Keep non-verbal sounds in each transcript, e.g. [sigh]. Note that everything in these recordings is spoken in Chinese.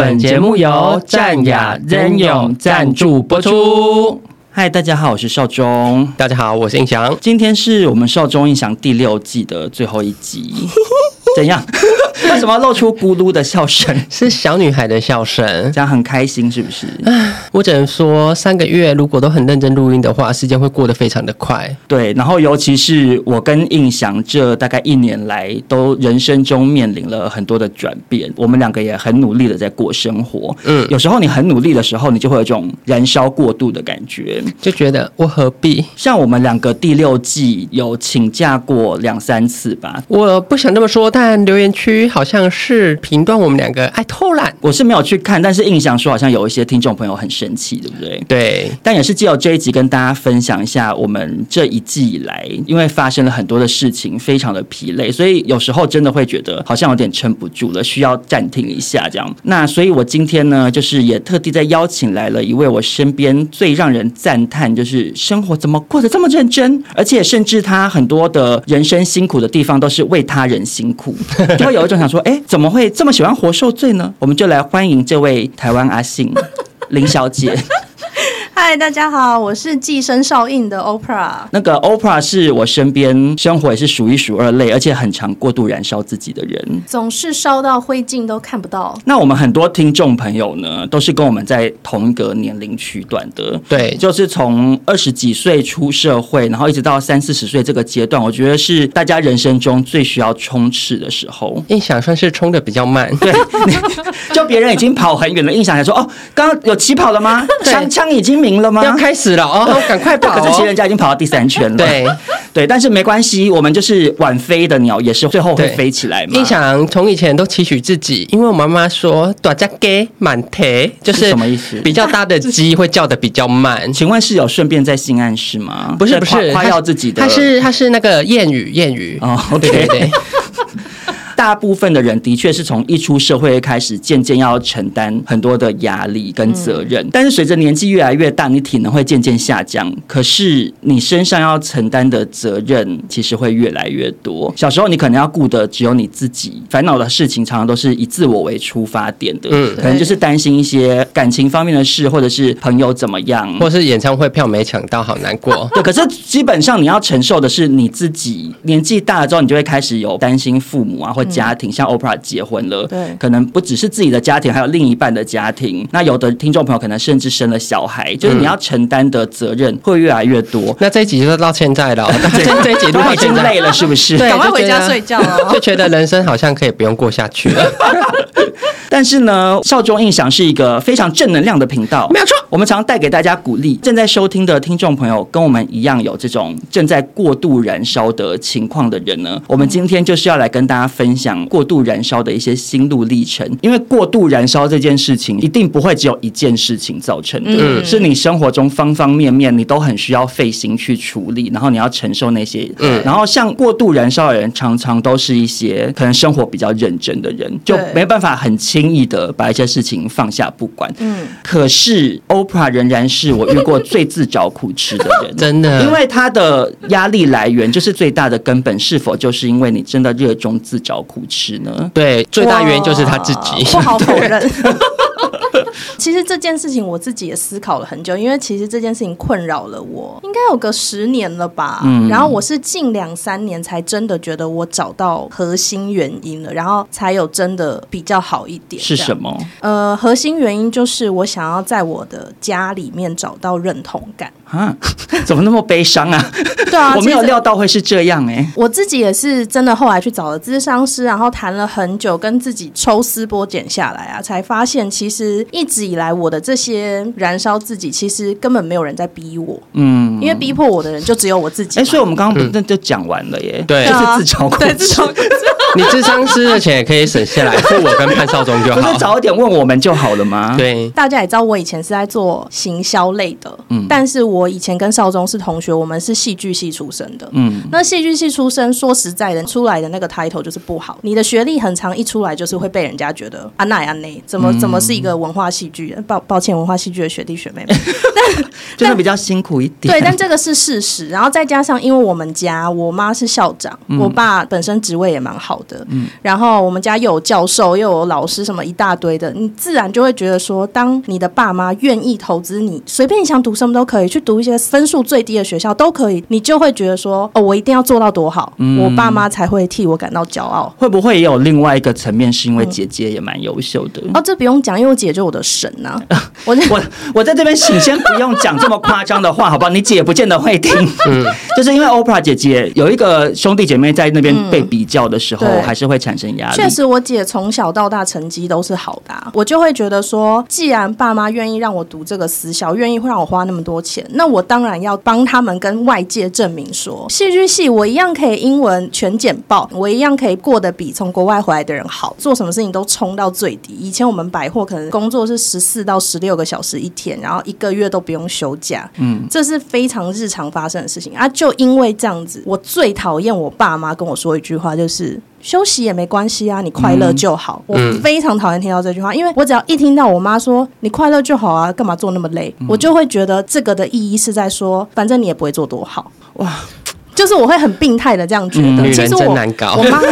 本节目由战雅任勇赞助播出。嗨，大家好，我是少中。大家好，我是印翔。今天是我们少中印翔第六季的最后一集，[laughs] 怎样？[laughs] 为什么要露出咕噜的笑声？是小女孩的笑声，这样很开心，是不是？我只能说，三个月如果都很认真录音的话，时间会过得非常的快。对，然后尤其是我跟印翔这大概一年来，都人生中面临了很多的转变。我们两个也很努力的在过生活。嗯，有时候你很努力的时候，你就会有一种燃烧过度的感觉，就觉得我何必？像我们两个第六季有请假过两三次吧。我不想这么说，但留言区好像是评断我们两个爱偷懒。我是没有去看，但是印象说好像有一些听众朋友很生气，对不对？对，但也是借由这一集跟大家分享一下，我们这一季以来，因为发生了很多的事情，非常的疲累，所以有时候真的会觉得好像有点撑不住了，需要暂停一下这样。那所以我今天呢，就是也特地在邀请来了一位我身边最让人赞叹，就是生活怎么过得这么认真，而且甚至他很多的人生辛苦的地方都是为他人辛苦，就会 [laughs] 有一种想说，哎，怎么会这么喜欢活受罪呢？我们就来欢迎这位台湾阿信林小姐。嗨，大家好，我是寄生上映的 Oprah。那个 Oprah 是我身边生活也是数一数二累，而且很常过度燃烧自己的人，总是烧到灰烬都看不到。那我们很多听众朋友呢，都是跟我们在同一个年龄区段的，对，就是从二十几岁出社会，然后一直到三四十岁这个阶段，我觉得是大家人生中最需要冲刺的时候。印象算是冲的比较慢，对，[laughs] 就别人已经跑很远了，印象还说哦，刚刚有起跑了吗？枪枪已经鸣。了吗？要开始了哦，[laughs] 赶快跑哦！可是其实人家已经跑到第三圈了。对 [laughs] 对，但是没关系，我们就是晚飞的鸟，也是最后会飞起来嘛。印象从以前都期许自己，因为我妈妈说“大只鸡慢啼”，就是什么意思？比较大的鸡会叫的比较慢。请问是有顺便在性暗示吗？不是不是，夸耀自己的，它是它是那个谚语谚语哦。对对对。大部分的人的确是从一出社会开始，渐渐要承担很多的压力跟责任。但是随着年纪越来越大，你体能会渐渐下降，可是你身上要承担的责任其实会越来越多。小时候你可能要顾的只有你自己，烦恼的事情常常都是以自我为出发点的，嗯，可能就是担心一些感情方面的事，或者是朋友怎么样，或是演唱会票没抢到，好难过。[laughs] 对，可是基本上你要承受的是你自己。年纪大了之后，你就会开始有担心父母啊，或家庭，像 Oprah 结婚了，对，可能不只是自己的家庭，还有另一半的家庭。那有的听众朋友可能甚至生了小孩，就是你要承担的责任会越来越多。那这一集就到现在了，[laughs] 这这一集录到 [laughs] 已经累了，是不是？[laughs] 赶快回家睡觉了，就觉得人生好像可以不用过下去了。但是呢，少中印象是一个非常正能量的频道，没有错。我们常带给大家鼓励。正在收听的听众朋友，跟我们一样有这种正在过度燃烧的情况的人呢，我们今天就是要来跟大家分享过度燃烧的一些心路历程。因为过度燃烧这件事情，一定不会只有一件事情造成的，嗯、是你生活中方方面面，你都很需要费心去处理，然后你要承受那些。嗯。然后像过度燃烧的人，常常都是一些可能生活比较认真的人，就没办法很轻易的把一些事情放下不管。嗯。可是 Oprah 仍然是我遇过最自找苦吃的人，[laughs] 真的。因为他的压力来源就是最大的根本，是否就是因为你真的热衷自找苦吃呢？对，最大原因就是他自己，不好否认。[laughs] [laughs] [laughs] 其实这件事情我自己也思考了很久，因为其实这件事情困扰了我，应该有个十年了吧。嗯，然后我是近两三年才真的觉得我找到核心原因了，然后才有真的比较好一点。点。是什么？呃，核心原因就是我想要在我的家里面找到认同感。啊，[laughs] 怎么那么悲伤啊？对啊，[laughs] 我没有料到会是这样哎、欸。我自己也是真的，后来去找了咨商师，然后谈了很久，跟自己抽丝剥茧下来啊，才发现其实一直以来我的这些燃烧自己，其实根本没有人在逼我。嗯，因为逼迫我的人就只有我自己。哎、欸，所以我们刚刚不那就讲完了耶。对，就 [laughs] 是自找苦吃。你咨商师的钱也可以省下来，付我跟潘少忠就好。不是早一点问我们就好了吗？对，大家也知道我以前是在做行销类的，嗯，但是我以前跟少忠是同学，我们是戏剧系出身的，嗯，那戏剧系出身，说实在的，出来的那个 title 就是不好。你的学历很长，一出来就是会被人家觉得啊那啊那，怎么怎么是一个文化戏剧？抱抱歉，文化戏剧的学弟学妹们，[laughs] 但就是比较辛苦一点。对，但这个是事实。然后再加上，因为我们家我妈是校长，嗯、我爸本身职位也蛮好的，嗯，然后我们家又有教授，又有老师，什么一大堆的，你自然就会觉得说，当你的爸妈愿意投资你，随便你想读什么都可以，去读一些分数最低的学校都可以，你就会觉得说，哦，我一定要做到多好，嗯、我爸妈才会替我感到骄傲。会不会也有另外一个层面，是因为姐姐也蛮优秀的？嗯、哦，这不用讲，因为我姐就是我的神 [laughs] 呐、啊。我我我在这边，请先不用讲这么夸张的话，好不好？你姐不见得会听。嗯，[laughs] 就是因为 Oprah 姐姐有一个兄弟姐妹在那边被比较的时候，嗯、还是会产生压力。确实，我姐从小到大成绩都是好的、啊，我就会觉得说，既然爸妈愿意让我读这个私校，愿意会让我花那么多钱，那我当然要帮他们跟外界证明说，戏剧系我一样可以英文全简报，我一样可以过得比从国外回来的人好，做什么事情都冲到最低。以前我们百货可能工作是十四到十六个小时一天，然后一个月都不用休假，嗯，这是非常日常发生的事情啊。就因为这样子，我最讨厌我爸妈跟我说一句话，就是休息也没关系啊，你快乐就好。嗯、我非常讨厌听到这句话，因为我只要一听到我妈说你快乐就好啊，干嘛做那么累，嗯、我就会觉得这个的意义是在说，反正你也不会做多好。哇，就是我会很病态的这样觉得。嗯、其实我女人真难搞。我妈。[laughs]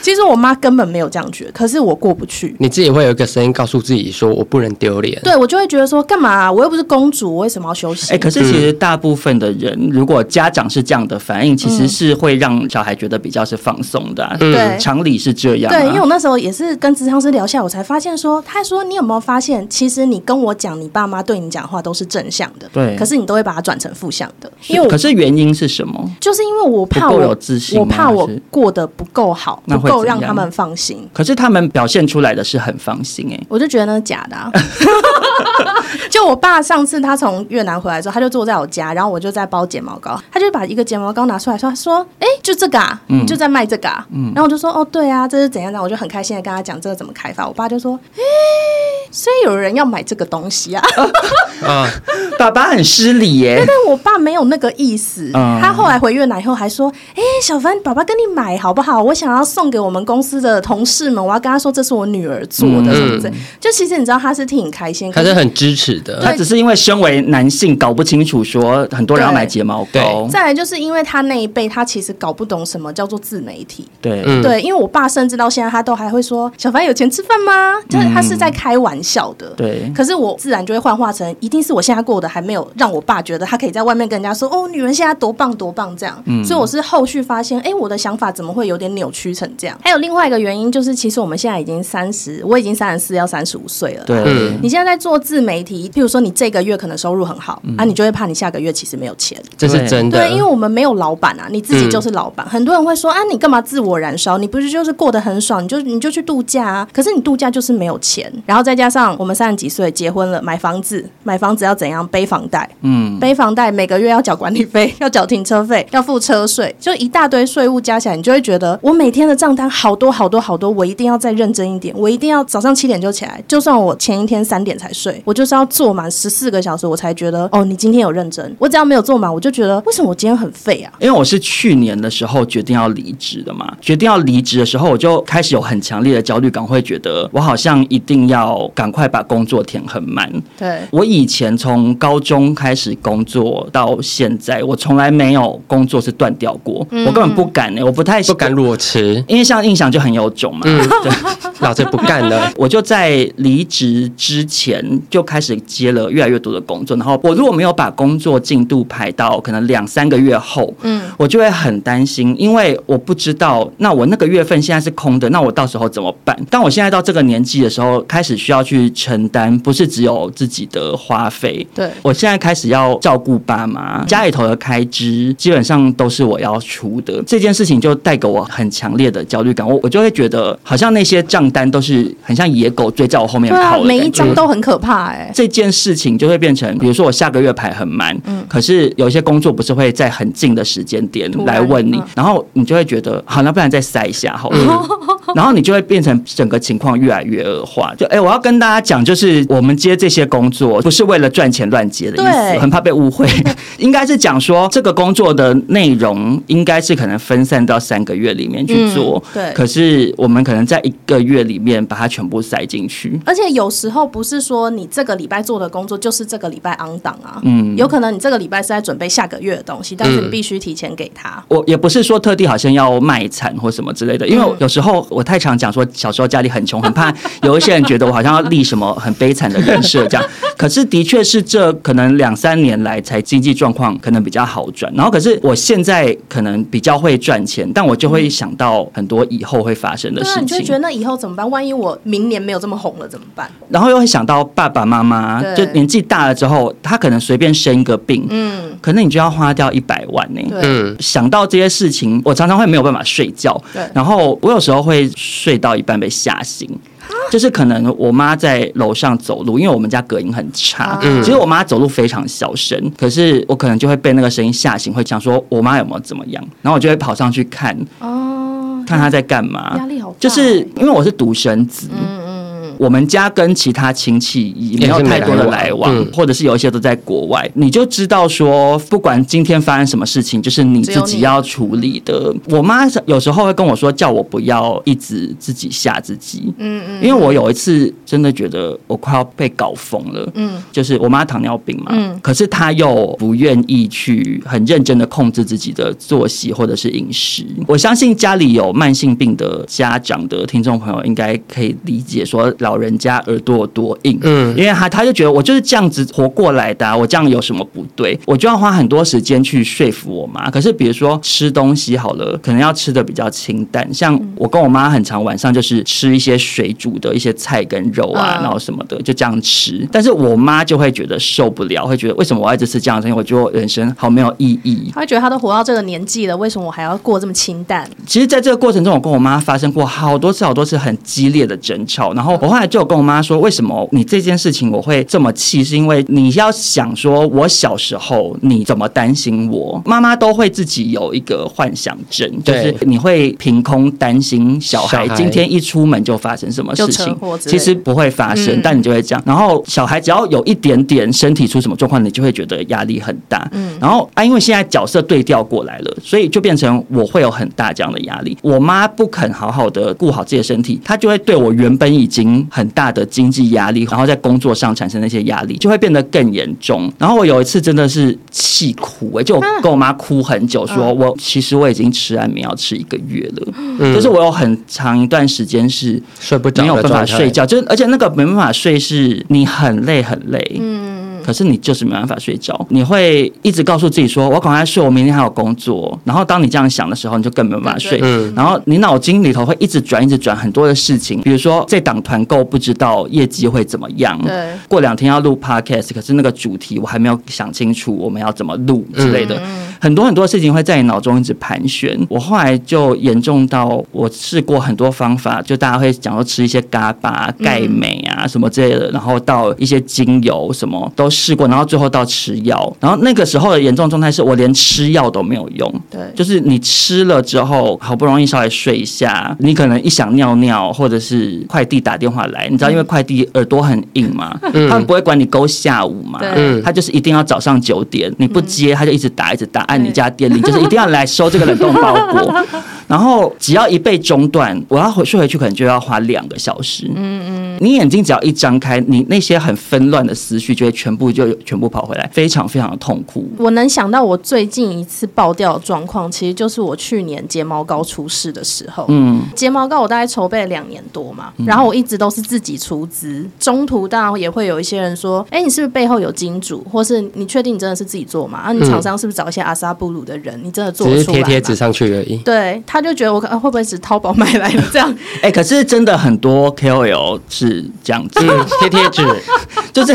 其实我妈根本没有这样觉得，可是我过不去。你自己会有一个声音告诉自己说：“我不能丢脸。”对，我就会觉得说：“干嘛啊？我又不是公主，我为什么要休息？”哎、欸，可是其实大部分的人，如果家长是这样的反应，其实是会让小孩觉得比较是放松的、啊。对、嗯，常理是这样、啊。对，因为我那时候也是跟职场师聊下，我才发现说，他说：“你有没有发现，其实你跟我讲，你爸妈对你讲话都是正向的，对，可是你都会把它转成负向的。因为可是原因是什么？就是因为我怕我有自信，我怕我过得不够好，不够让他们放。放心，可是他们表现出来的是很放心哎、欸，我就觉得那是假的、啊。[laughs] 就我爸上次他从越南回来之后，他就坐在我家，然后我就在包睫毛膏，他就把一个睫毛膏拿出来说：“说，哎、欸，就这个啊，嗯、就在卖这个啊。嗯”然后我就说：“哦，对啊，这是怎样？的？”我就很开心的跟他讲这个怎么开发。我爸就说：“哎、欸，所以有人要买这个东西啊。啊”爸爸很失礼耶。但我爸没有那个意思。嗯、他后来回越南以后还说：“哎、欸，小凡，爸爸跟你买好不好？我想要送给我们公司的。”同事们，我要跟他说，这是我女儿做的，什么的。就其实你知道，他是挺开心，他是很支持的。他只是因为身为男性，搞不清楚说很多人要买睫毛膏。再来就是因为他那一辈，他其实搞不懂什么叫做自媒体。对对，因为我爸甚至到现在，他都还会说：“小凡有钱吃饭吗？”就是他是在开玩笑的。对。可是我自然就会幻化成，一定是我现在过得还没有让我爸觉得他可以在外面跟人家说：“哦，女人现在多棒多棒。”这样。嗯所以我是后续发现，哎，我的想法怎么会有点扭曲成这样？还有另外一个原因就是，其实我们现在已经三十，我已经三十四，要三十五岁了。对，你现在在做自媒体，譬如说你这个月可能收入很好，啊，你就会怕你下个月其实没有钱。这是真的。对，因为我们没有老板啊，你自己就是老板。很多人会说啊，你干嘛自我燃烧？你不是就是过得很爽，你就你就去度假啊。可是你度假就是没有钱，然后再加上我们三十几岁结婚了，买房子，买房子要怎样背房贷？嗯，背房贷每个月要缴管理费，[laughs] 要缴停车费，要付车税，就一大堆税务加起来，你就会觉得我每天的账单好多好多好多，我一定要再认真一点，我一定要早上七点就起来，就算我前一天三点才睡，我就是要做满十四个小时，我才觉得哦，你今天有认真。我只要没有做满，我就觉得为什么我今天很废啊？因为我是去年的时候决定要离职的嘛，决定要离职的时候，我就开始有很强烈的焦虑感，会觉得我好像一定要赶快把工作填很满。对，我以前从高高中开始工作到现在，我从来没有工作是断掉过，嗯我根本不敢呢、欸，我不太不敢裸辞，因为像印象就很有种嘛，嗯对。[laughs] 老子不干了。[laughs] 我就在离职之前就开始接了越来越多的工作，然后我如果没有把工作进度排到可能两三个月后，嗯，我就会很担心，因为我不知道那我那个月份现在是空的，那我到时候怎么办？当我现在到这个年纪的时候，开始需要去承担，不是只有自己的花费，对我现在开始要照顾爸妈，家里头的开支基本上都是我要出的，这件事情就带给我很强烈的焦虑感，我我就会觉得好像那些账单都是很像野狗追在我后面跑，的每一张都很可怕哎、这件事情就会变成，比如说我下个月排很满，嗯，可是有一些工作不是会在很近的时间点来问你嗯，然后你就会觉得，好，那不然再塞一下好了，[laughs] 然后你就会变成整个情况越来越恶化。就哎，我要跟大家讲，就是我们接这些工作不是为了赚钱乱接的意思，对很怕被误会，[laughs] 应该是讲说这个工作的内容应该是可能分散到三个月里面去做，嗯对可是我们可能在一个月里面把它全部塞进去。而且有时候不是说你这个礼拜做的工作就是这个礼拜 on 档啊，嗯有可能你这个礼拜是在准备下个月的东西，但是你必须提前给他。我也不是说特地好像要卖惨或什么之类的，因为有时候我太常讲说小时候家里很穷，很怕有一些人觉得我好像要立什么很悲惨的人设这样。[laughs] 可是的确是这可能两三年来才经济状况可能比较好转，然后可是我现在可能比较会赚钱，但我就会想到很多以后会发生的对啊，事你就会觉，得那以后怎么办？万一我明年没有这么红了怎么办？然后又会想到爸爸妈妈就年纪大了之后，他可能随便生一个病，嗯，可能你就要花掉一百万呢、对，嗯，想到这些事情，我常常会没有办法睡觉。对然后我有时候会睡到一半被吓醒。就是可能我妈在楼上走路，因为我们家隔音很差。嗯其实我妈走路非常小声，可是我可能就会被那个声音吓醒，会讲说我妈有没有怎么样，然后我就会跑上去看哦，看她在干嘛。压力好欸，就是因为我是独生子，嗯，我们家跟其他亲戚也没有太多的来往，或者是有一些都在国外，你就知道说，不管今天发生什么事情，就是你自己要处理的。我妈有时候会跟我说，叫我不要一直自己吓自己，嗯嗯，因为我有一次真的觉得我快要被搞疯了，嗯，就是我妈糖尿病嘛，嗯可是她又不愿意去很认真的控制自己的作息或者是饮食。我相信家里有慢性病的家长的听众朋友应该可以理解说，老人家耳朵有多硬，嗯因为他他就觉得我就是这样子活过来的、啊，我这样有什么不对？我就要花很多时间去说服我妈。可是比如说吃东西好了，可能要吃的比较清淡，像我跟我妈很常晚上就是吃一些水煮的一些菜跟肉啊，嗯然后什么的就这样吃。但是我妈就会觉得受不了，会觉得为什么我要一直吃这样的东西？我觉得人生好没有意义。她会觉得她都活到这个年纪了，为什么我还要过这么清淡？其实，在这个过程中，我跟我妈发生过好多次、好多次很激烈的争吵。然后我后来就有跟我妈说，为什么你这件事情我会这么气？是因为你要想说，我小时候你怎么担心我？妈妈都会自己有一个幻想症，就是你会凭空担心小孩今天一出门就发生什么事情其实不会发生，嗯但你就会这样。然后小孩只要有一点点身体出什么状况，你就会觉得压力很大。嗯然后啊，因为现在角色对调过来了，所以就变成我会有很大这样的压力。我妈不肯好好的顾好自己的身体，她就会对我原本已经很大的经济压力，然后在工作上产生那些压力，就会变得更严重。然后我有一次真的是气哭、欸，就我跟我妈哭很久说，我其实我已经吃安眠药吃一个月了，嗯就是我有很长一段时间是睡不着，没有办法睡。觉，就而且那个没办法睡，是你很累很累，嗯，可是你就是没办法睡着，你会一直告诉自己说，我赶快睡，我明天还有工作。然后当你这样想的时候，你就更没办法睡，嗯。然后你脑筋里头会一直转，一直转很多的事情，比如说这档团购不知道业绩会怎么样，对，过两天要录 podcast，可是那个主题我还没有想清楚，我们要怎么录之类的，很多很多事情会在你脑中一直盘旋。我后来就严重到我试过很多方法，就大家会讲说吃一些嘎巴、钙镁啊什么之类的，然后到一些精油什么都试过，然后最后到吃药，然后那个时候的严重状态是我连吃药都没有用，对，就是你吃了之后，好不容易稍微睡一下，你可能一想尿尿，或者是快递打电话来，你知道，因为快递耳朵很硬嘛，他们不会管你勾下午嘛，嗯他就是一定要早上九点，你不接他就一直打一直打，按你家电铃，就是一定要来收这个冷冻包裹。[laughs] 然后只要一被中断，我要回睡回去可能就要花两个小时。嗯嗯，你眼睛只要一张开，你那些很纷乱的思绪就会全部就全部跑回来，非常非常的痛苦。我能想到我最近一次爆掉的状况，其实就是我去年睫毛膏出事的时候。嗯，睫毛膏我大概筹备了两年多嘛，然后我一直都是自己出资，中途当然也会有一些人说，哎，你是不是背后有金主，或是你确定你真的是自己做嘛？啊，你厂商是不是找一些阿萨布鲁的人？你真的做得出来？贴贴纸上去而已。对，他就觉得我可能会不会是淘宝买来的这样？[laughs] 哎，可是真的很多 KOL 是这样子，贴贴纸 [laughs] 就是。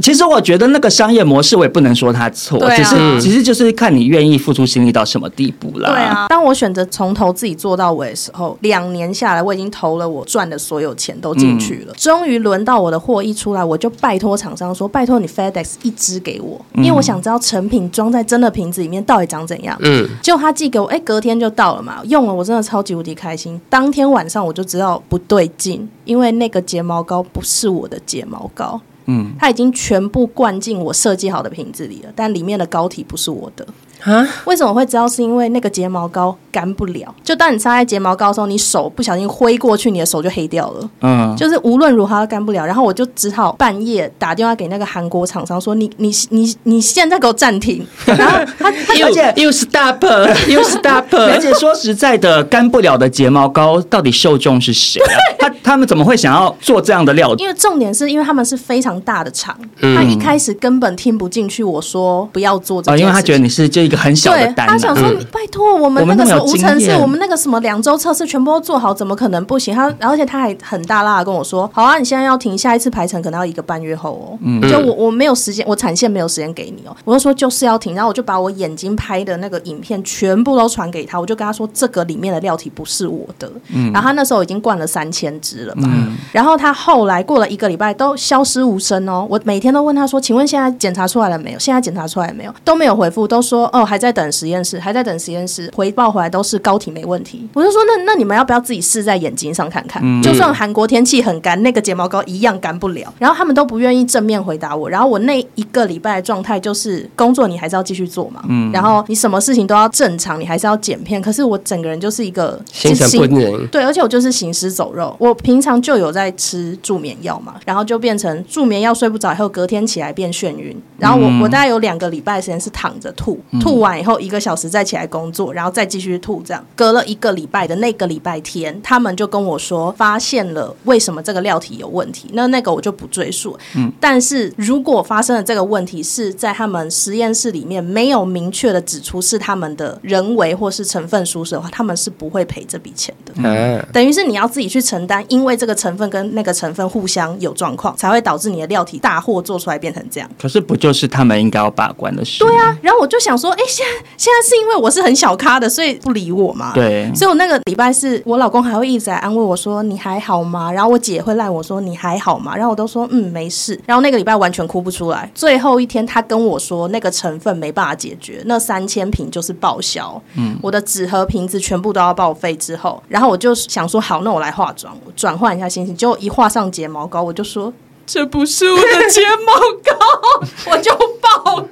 其实我觉得那个商业模式我也不能说他错，啊、只是其实就是看你愿意付出心力到什么地步啦。对啊，当我选择从头自己做到尾的时候，两年下来我已经投了我赚的所有钱都进去了。嗯、终于轮到我的货一出来，我就拜托厂商说：“拜托你 FedEx 一支给我，因为我想知道成品装在真的瓶子里面到底长怎样。”嗯，就他寄给我，哎，隔天就到了嘛。用了我真的超级无敌开心。当天晚上我就知道不对劲，因为那个睫毛膏不是我的睫毛膏。嗯，它已经全部灌进我设计好的瓶子里了，但里面的膏体不是我的。啊？为什么会知道？是因为那个睫毛膏干不了。就当你擦在睫毛膏的时候，你手不小心挥过去，你的手就黑掉了。嗯，就是无论如何都干不了。然后我就只好半夜打电话给那个韩国厂商说：“你你你你现在给我暂停。[laughs] ”然后他而且又 stop 又 stop。[laughs] 而且说实在的，干不了的睫毛膏到底受众是谁啊？他他们怎么会想要做这样的料？因为重点是因为他们是非常大的厂，他一开始根本听不进去我说不要做这件事。因为他觉得你是这。很小的单，他想说：“拜托，我们那个什么无尘室，我们那个什么两周测试全部都做好，怎么可能不行？”他而且他还很大拉的跟我说：“好啊，你现在要停，下一次排程可能要一个半月后哦。”嗯，就我我没有时间，我产线没有时间给你哦。我就说就是要停，然后我就把我眼睛拍的那个影片全部都传给他，我就跟他说：“这个里面的料体不是我的。”嗯，然后他那时候已经灌了三千支了嘛。嗯，然后他后来过了一个礼拜都消失无声哦。我每天都问他说：“请问现在检查出来了没有？现在检查出来没有？”都没有回复，都说：“哦，还在等实验。”室还在等实验室回报回来，都是膏体没问题。我就说，那那你们要不要自己试在眼睛上看看？嗯、就算韩国天气很干，那个睫毛膏一样干不了。然后他们都不愿意正面回答我。然后我那一个礼拜的状态就是，工作你还是要继续做嘛。嗯。然后你什么事情都要正常，你还是要剪片。可是我整个人就是一个心神不宁。对，而且我就是行尸走肉。我平常就有在吃助眠药嘛，然后就变成助眠药睡不着，以后隔天起来变眩晕。然后我、嗯、我大概有两个礼拜的时间是躺着吐，吐完以后一个小时再起来工作，然后再继续吐，这样隔了一个礼拜的那个礼拜天，他们就跟我说发现了为什么这个料体有问题。那那个我就不赘述。嗯，但是如果发生了这个问题是在他们实验室里面没有明确的指出是他们的人为或是成分疏失的话，他们是不会赔这笔钱的。嗯，等于是你要自己去承担，因为这个成分跟那个成分互相有状况，才会导致你的料体大货做出来变成这样。可是不就是他们应该要把关的事？对啊，然后我就想说，哎，现在现在是因为我是很小咖的，所以不理我嘛。对，所以我那个礼拜是我老公还会一直来安慰我说，你还好吗？然后我姐会赖我说，你还好吗？然后我都说嗯，没事。然后那个礼拜完全哭不出来。最后一天他跟我说那个成分没办法解决，那三千瓶就是报销。嗯，我的纸盒瓶子全部都要报废之后，然后我就想说好，那我来化妆，我转换一下心情。结果一画上睫毛膏，我就说。这不是我的睫毛膏，[laughs] 我就爆哭，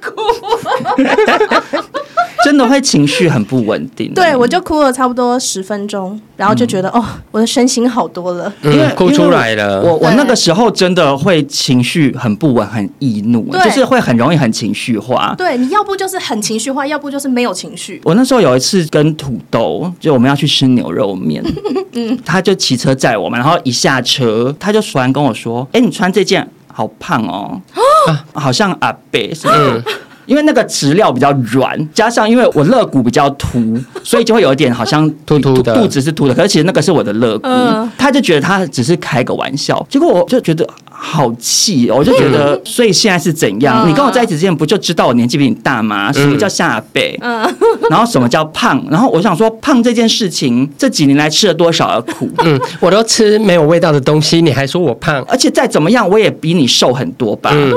[laughs] 真的会情绪很不稳定。对，我就哭了差不多十分钟，然后就觉得、嗯、哦，我的身心好多了，因为哭出来了。我我那个时候真的会情绪很不稳，很易怒，就是会很容易很情绪化。对，你要不就是很情绪化，要不就是没有情绪。我那时候有一次跟土豆，就我们要去吃牛肉面，[laughs] 嗯，他就骑车载我们，然后一下车，他就突然跟我说：“哎，你穿这件。”好胖哦，啊、好像阿伯是不是？嗯、因为那个质料比较软，加上因为我肋骨比较凸，所以就会有一点好像 [laughs] 凸凸的，肚子是凸的。可是其实那个是我的肋骨，嗯、他就觉得他只是开个玩笑，结果我就觉得。好气哦！我就觉得，所以现在是怎样？你跟我在一起之前不就知道我年纪比你大吗？什么叫下辈？嗯，[laughs] 然后什么叫胖？然后我想说，胖这件事情这几年来吃了多少的苦？嗯，我都吃没有味道的东西，你还说我胖？而且再怎么样，我也比你瘦很多吧？对呀。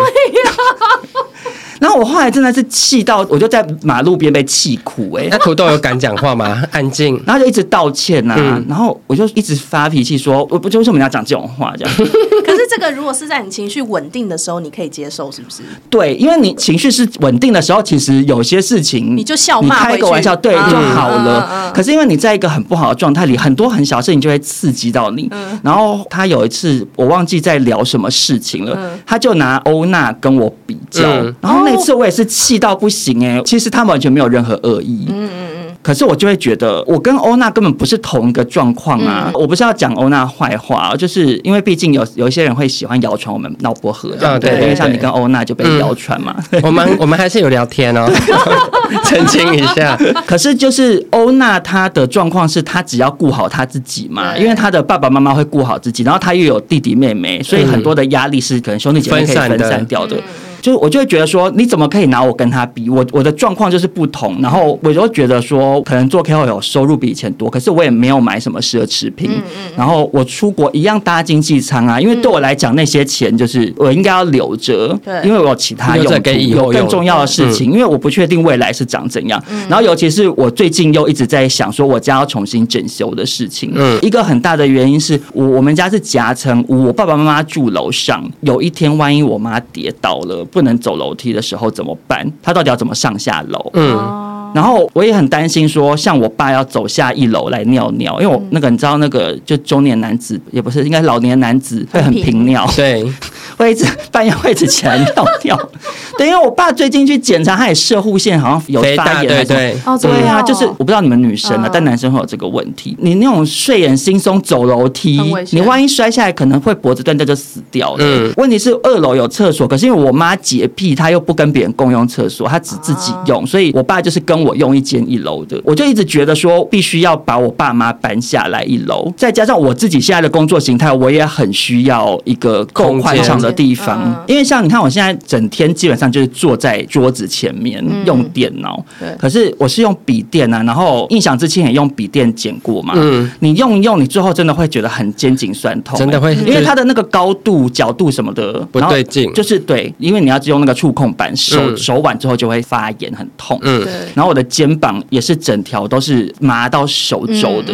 然后我后来真的是气到，我就在马路边被气哭哎、欸。那土豆有敢讲话吗？[laughs] 安静，然后就一直道歉呐、啊，嗯然后我就一直发脾气说，我不就为什么你要讲这种话这样？[laughs] 可是这个如果是在你情绪稳定的时候，你可以接受，是不是？对，因为你情绪是稳定的时候，其实有些事情你就笑你骂开个玩笑，对嗯就好了。嗯嗯嗯可是因为你在一个很不好的状态里，很多很小的事情就会刺激到你。嗯然后他有一次我忘记在聊什么事情了，嗯他就拿欧娜跟我比较，嗯然后那次我也是气到不行哎、其实他们完全没有任何恶意。嗯嗯嗯。可是我就会觉得，我跟欧娜根本不是同一个状况啊！我不是要讲欧娜坏话，就是因为毕竟有有一些人会喜欢谣传我们闹薄荷这样，啊对对，因为像你跟欧娜就被谣传嘛。我们我们还是有聊天哦，[laughs] 澄清一下。可是就是欧娜她的状况是，她只要顾好她自己嘛，因为她的爸爸妈妈会顾好自己，然后她又有弟弟妹妹，所以很多的压力是可能兄弟姐妹可以分散掉的。就我就会觉得说，你怎么可以拿我跟他比？我我的状况就是不同，然后我就觉得说，可能做 KOL 收入比以前多，可是我也没有买什么奢侈品。嗯然后我出国一样搭经济舱啊，因为对我来讲那些钱就是我应该要留着，对因为我有其他用有更重要的事情，因为我不确定未来是长怎样。然后尤其是我最近又一直在想说，我家要重新整修的事情。嗯一个很大的原因是我我们家是夹层屋，我爸爸妈妈住楼上，有一天万一我妈跌倒了，不能走楼梯的时候怎么办？他到底要怎么上下楼？嗯，然后我也很担心说，像我爸要走下一楼来尿尿，因为我那个你知道那个就中年男子也不是，应该老年男子会很频尿，对，[laughs] 会一直半夜会一直起来尿尿。对，因为我爸最近去检查，他也射护腺好像有，发炎。对对，哦，对啊，哦就是我不知道你们女生啊，嗯但男生会有这个问题。你那种睡眼惺忪走楼梯你万一摔下来，可能会脖子断掉就死掉了。嗯问题是二楼有厕所，可是因为我妈洁癖，她又不跟别人共用厕所，她只自己用，啊所以我爸就是跟我用一间一楼的。我就一直觉得说，必须要把我爸妈搬下来一楼，再加上我自己现在的工作形态，我也很需要一个够宽敞的地方。嗯。因为像你看，我现在整天基本上就是坐在桌子前面用电脑，对。可是我是用笔电啊，然后印象之前也用笔电剪过嘛。嗯。你用一用，你最后真的会觉得很肩颈酸痛、真的会。因为它的那个高度、角度什么的不对劲。就是对，因为你要用那个触控板，手、嗯。手腕之后就会发炎，很痛。嗯。对，然后我的肩膀也是整条都是麻到手肘的，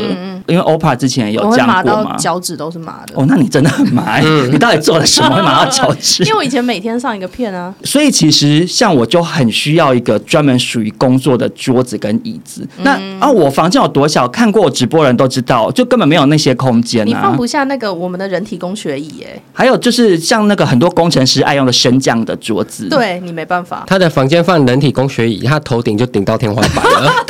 因为 OPA 之前有我会麻讲过嘛。脚趾都是麻的。哦，那你真的很 [laughs] 麻、欸，你到底做了什么会麻到脚趾？因为我以前每天上一个片啊，所以其实像我就很需要一个专门属于工作的桌子跟椅子。那嗯啊，我房间有多小？看过我直播的人都知道，就根本没有那些空间啊你放。不下那个我们的人体工学椅，哎，还有就是像那个很多工程师爱用的升降的桌子，对你没办法。他的房间放人体工学椅，他头顶就顶到天花板了。[laughs]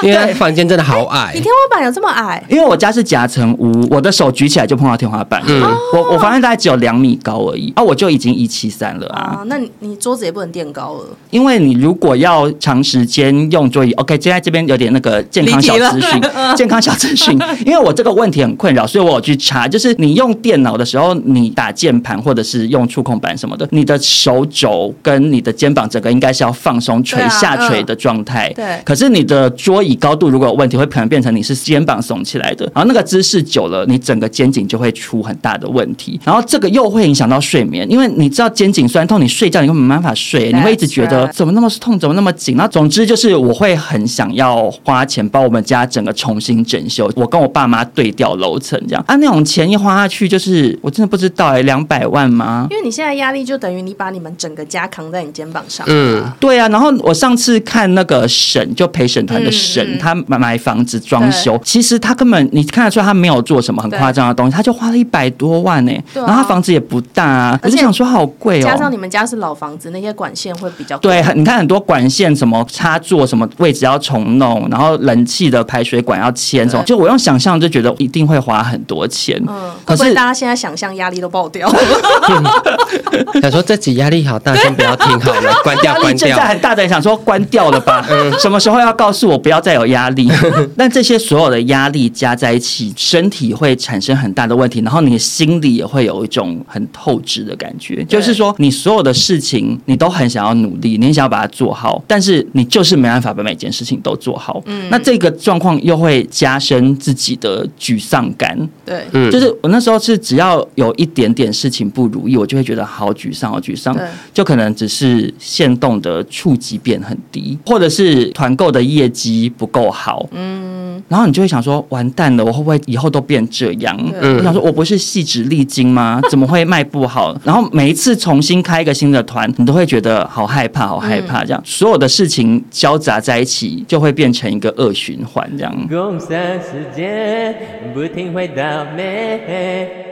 对，[laughs] 因为房间真的好矮你。天花板有这么矮？因为我家是夹层屋，我的手举起来就碰到天花板。嗯我我房间大概只有两米高而已，啊，我就已经一七三了啊。啊，那你你桌子也不能垫高了。因为你如果要长时间用桌椅，OK，现在这边有点那个健康小资讯，[laughs] 健康小资讯。[laughs] 因为我这个问题很困扰，所以我有去查，就是你用电脑的时候，你打键盘或者是用触控板什么的，你的手肘跟你的肩膀整个应该是要放松垂啊下垂的状态。对可是你的桌椅高度如果有问题，会可能变成你是肩膀耸起来的，然后那个姿势久了，你整个肩颈就会出很大的问题，然后这个又会影响到睡眠，因为你知道肩颈酸痛，你睡觉你根本没办法睡，你会一直觉得怎么那么痛，怎么那么紧。然后总之就是我会很想要花钱把我们家整个重新整修，我跟我爸妈对调楼层这样啊，那种钱一花下去，就是我真的不知道哎、两百万吗？因为你现在压力就等于你把你们整个家扛在你肩膀上。嗯，对啊，然后我上次看那个沈，就陪审团的沈，嗯嗯他买买房子装修，其实他根本你看得出来他没有做什么很夸张的东西，他就花了一百多万呢、然后他房子也不大啊，我就想说好贵哦。加上你们家是老房子，那些管线会比较贵对，很你看很多管线什么插座什么位置要重弄，然后冷气的排水管要迁什么，就我用想象就觉得一定会花很多钱。嗯，可是大家现在想象压力都爆掉了？[laughs] [laughs] 想说这集压力好大，先不要听好了，关掉，关掉现在。很大的想说关掉了吧？[laughs] 嗯什么时候要告诉我不要要再有压力。[laughs] 但这些所有的压力加在一起，身体会产生很大的问题，然后你的心里也会有一种很透支的感觉。就是说，你所有的事情你都很想要努力，你想要把它做好，但是你就是没办法把每件事情都做好。嗯，那这个状况又会加深自己的沮丧感。对，嗯，就是我那时候是只要有一点点事情不如意，我就会觉得好沮丧，好沮丧。对，就可能只是限动的触及变很低，或者是团购的业绩不够好。嗯，然后你就会想说，完蛋了，我会不会以后都变这样？嗯，我想说，我不是细纸丽晶吗？[laughs] 怎么会卖不好？然后每一次重新开一个新的团，你都会觉得好害怕，好害怕。这样所有的事情交杂在一起，就会变成一个恶循环。这样。共三时间，不停回到美。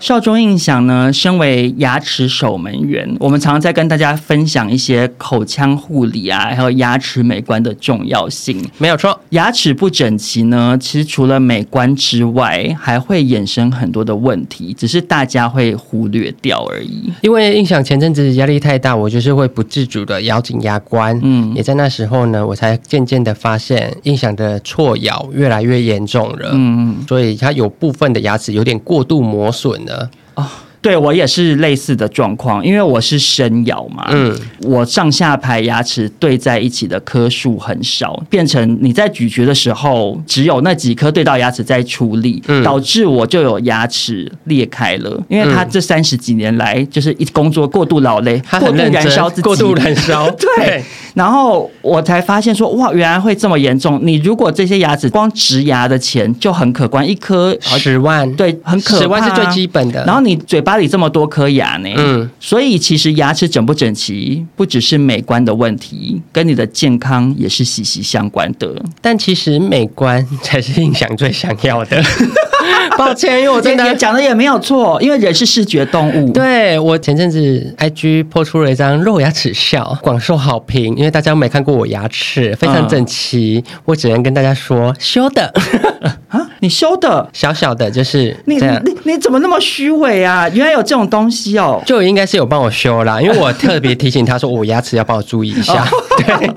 少中印象呢，身为牙齿守门员，我们常常在跟大家分享一些口腔护理啊，还有牙齿美观的重要性。没有错，牙齿不整齐呢，其实除了美观之外，还会衍生很多的问题，只是大家会忽略掉而已。因为印象前阵子压力太大，我就是会不自主的咬紧牙关。嗯，也在那时候呢，我才渐渐的发现印象的错咬越来越严重了。嗯，所以它有部分的牙齿有点过度磨损。哦，对，我也是类似的状况，因为我是生咬嘛，嗯，我上下排牙齿对在一起的颗数很少，变成你在咀嚼的时候，只有那几颗对到牙齿在出力，嗯，导致我就有牙齿裂开了。因为他这三十几年来就是一工作过度劳累，过度燃烧自己，过度燃烧，[laughs] 对。然后我才发现说，哇，原来会这么严重。你如果这些牙齿光植牙的钱就很可观，一颗十万，对，很可观，十万是最基本的。然后你嘴巴里这么多颗牙呢，嗯，所以其实牙齿整不整齐，不只是美观的问题，跟你的健康也是息息相关的。但其实美观才是印象最想要的。[laughs] [laughs] 抱歉，因为我真的讲的也没有错，因为人是视觉动物。对，我前阵子 IG 破出了一张肉牙齿笑，广受好评。因为大家没看过我牙齿，非常整齐，嗯、我只能跟大家说 [laughs] 修的 [laughs] 啊，你修的小小的，就是你你你怎么那么虚伪啊？原来有这种东西哦，就应该是有帮我修啦，因为我特别提醒他说我牙齿要帮我注意一下。哦、[laughs] 对，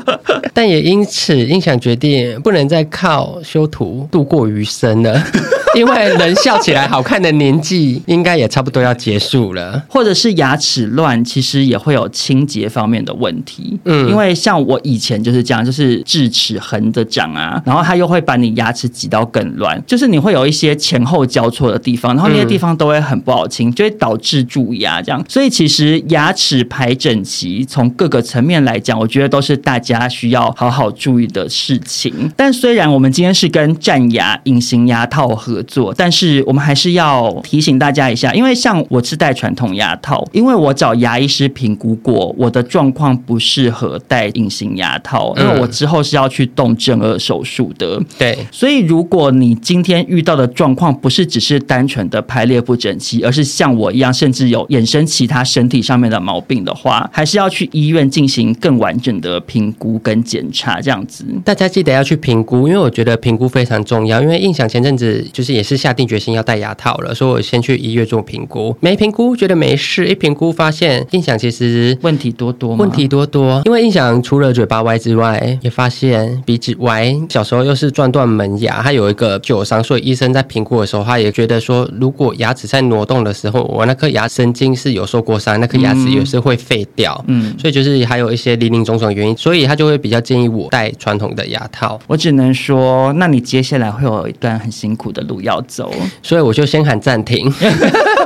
但也因此印象决定不能再靠修图度过余生了。[laughs] 因为能笑起来好看的年纪，应该也差不多要结束了，或者是牙齿乱，其实也会有清洁方面的问题。嗯，因为像我以前就是这样，就是智齿横着长啊，然后它又会把你牙齿挤到更乱，就是你会有一些前后交错的地方，然后那些地方都会很不好清，就会导致蛀牙这样。所以其实牙齿排整齐，从各个层面来讲，我觉得都是大家需要好好注意的事情。但虽然我们今天是跟战牙隐形牙套合作，但是我们还是要提醒大家一下，因为像我是戴传统牙套，因为我找牙医师评估过，我的状况不适合戴隐形牙套，因为我之后是要去动正顎手术的。对，所以如果你今天遇到的状况不是只是单纯的排列不整齐，而是像我一样，甚至有衍生其他身体上面的毛病的话，还是要去医院进行更完整的评估跟检查，这样子。大家记得要去评估，因为我觉得评估非常重要。因为印象前阵子就是。也是下定决心要戴牙套了，所以我先去医院做评估，没评估觉得没事，一评估发现印象其实问题多多，问题多多。因为印象除了嘴巴歪之外，也发现鼻子歪，小时候又是撞断门牙，还有一个旧伤，所以医生在评估的时候，他也觉得说，如果牙齿在挪动的时候，我那颗牙神经是有受过伤，那颗牙齿也是会废掉，嗯，所以就是还有一些林林总总原因，所以他就会比较建议我戴传统的牙套。我只能说，那你接下来会有一段很辛苦的路要走，所以我就先喊暂停。[laughs]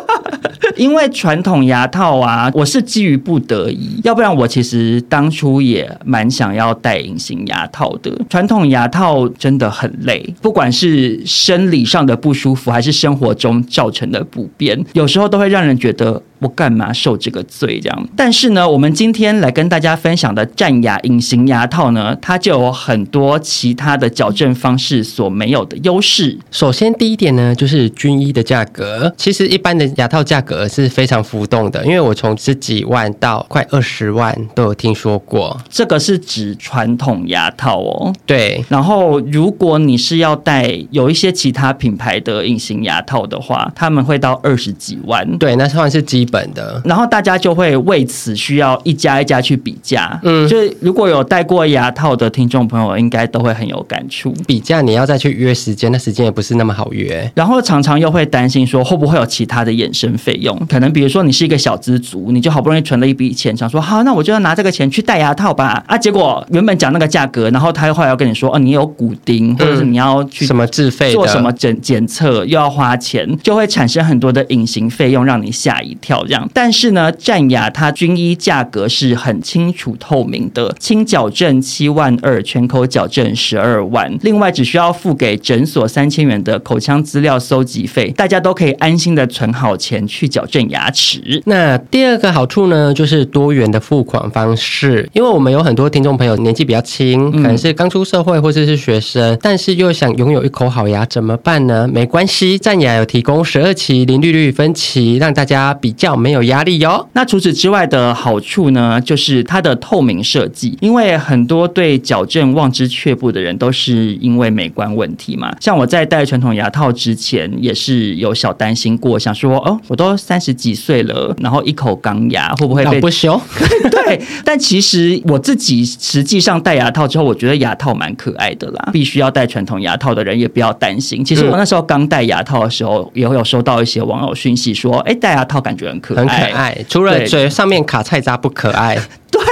因为传统牙套啊，我是基于不得已，要不然我其实当初也蛮想要戴隐形牙套的。传统牙套真的很累，不管是生理上的不舒服，还是生活中造成的不便，有时候都会让人觉得。我干嘛受这个罪？这样，但是呢，我们今天来跟大家分享的战牙隐形牙套呢，它就有很多其他的矫正方式所没有的优势。首先，第一点呢，就是军医的价格。其实一般的牙套价格是非常浮动的，因为我从十几万到快二十万都有听说过。这个是指传统牙套哦。对。然后，如果你是要戴有一些其他品牌的隐形牙套的话，他们会到二十几万。对，那算是基本。本的。然后大家就会为此需要一家一家去比价。嗯，就是如果有戴过牙套的听众朋友，应该都会很有感触。比价你要再去约时间，那时间也不是那么好约。然后常常又会担心说会不会有其他的衍生费用？可能比如说你是一个小资族，你就好不容易存了一笔钱，想说好，那我就要拿这个钱去戴牙套吧。啊，结果原本讲那个价格，然后他又后来要跟你说哦，你有骨钉，或者是你要去什么自费做什么检检测，又要花钱，就会产生很多的隐形费用，让你吓一跳。这样，但是呢，战牙它均一价格是很清楚透明的，轻矫正七万二，全口矫正十二万，另外只需要付给诊所三千元的口腔资料搜集费，大家都可以安心的存好钱去矫正牙齿。那第二个好处呢，就是多元的付款方式，因为我们有很多听众朋友年纪比较轻，可能是刚出社会或者是学生，嗯、但是又想拥有一口好牙，怎么办呢？没关系，战牙有提供十二期零利率分期，让大家比较没有压力哟。那除此之外的好处呢，就是它的透明设计，因为很多对矫正望之却步的人，都是因为美观问题嘛。像我在戴传统牙套之前，也是有小担心过，想说哦，我都三十几岁了，然后一口钢牙会不会被不修？[laughs] 对，但其实我自己实际上戴牙套之后，我觉得牙套蛮可爱的啦。必须要戴传统牙套的人也不要担心。其实我那时候刚戴牙套的时候，也会有收到一些网友讯息说，哎，戴牙套感觉很可爱，很可爱，除了嘴上面卡菜渣不可爱。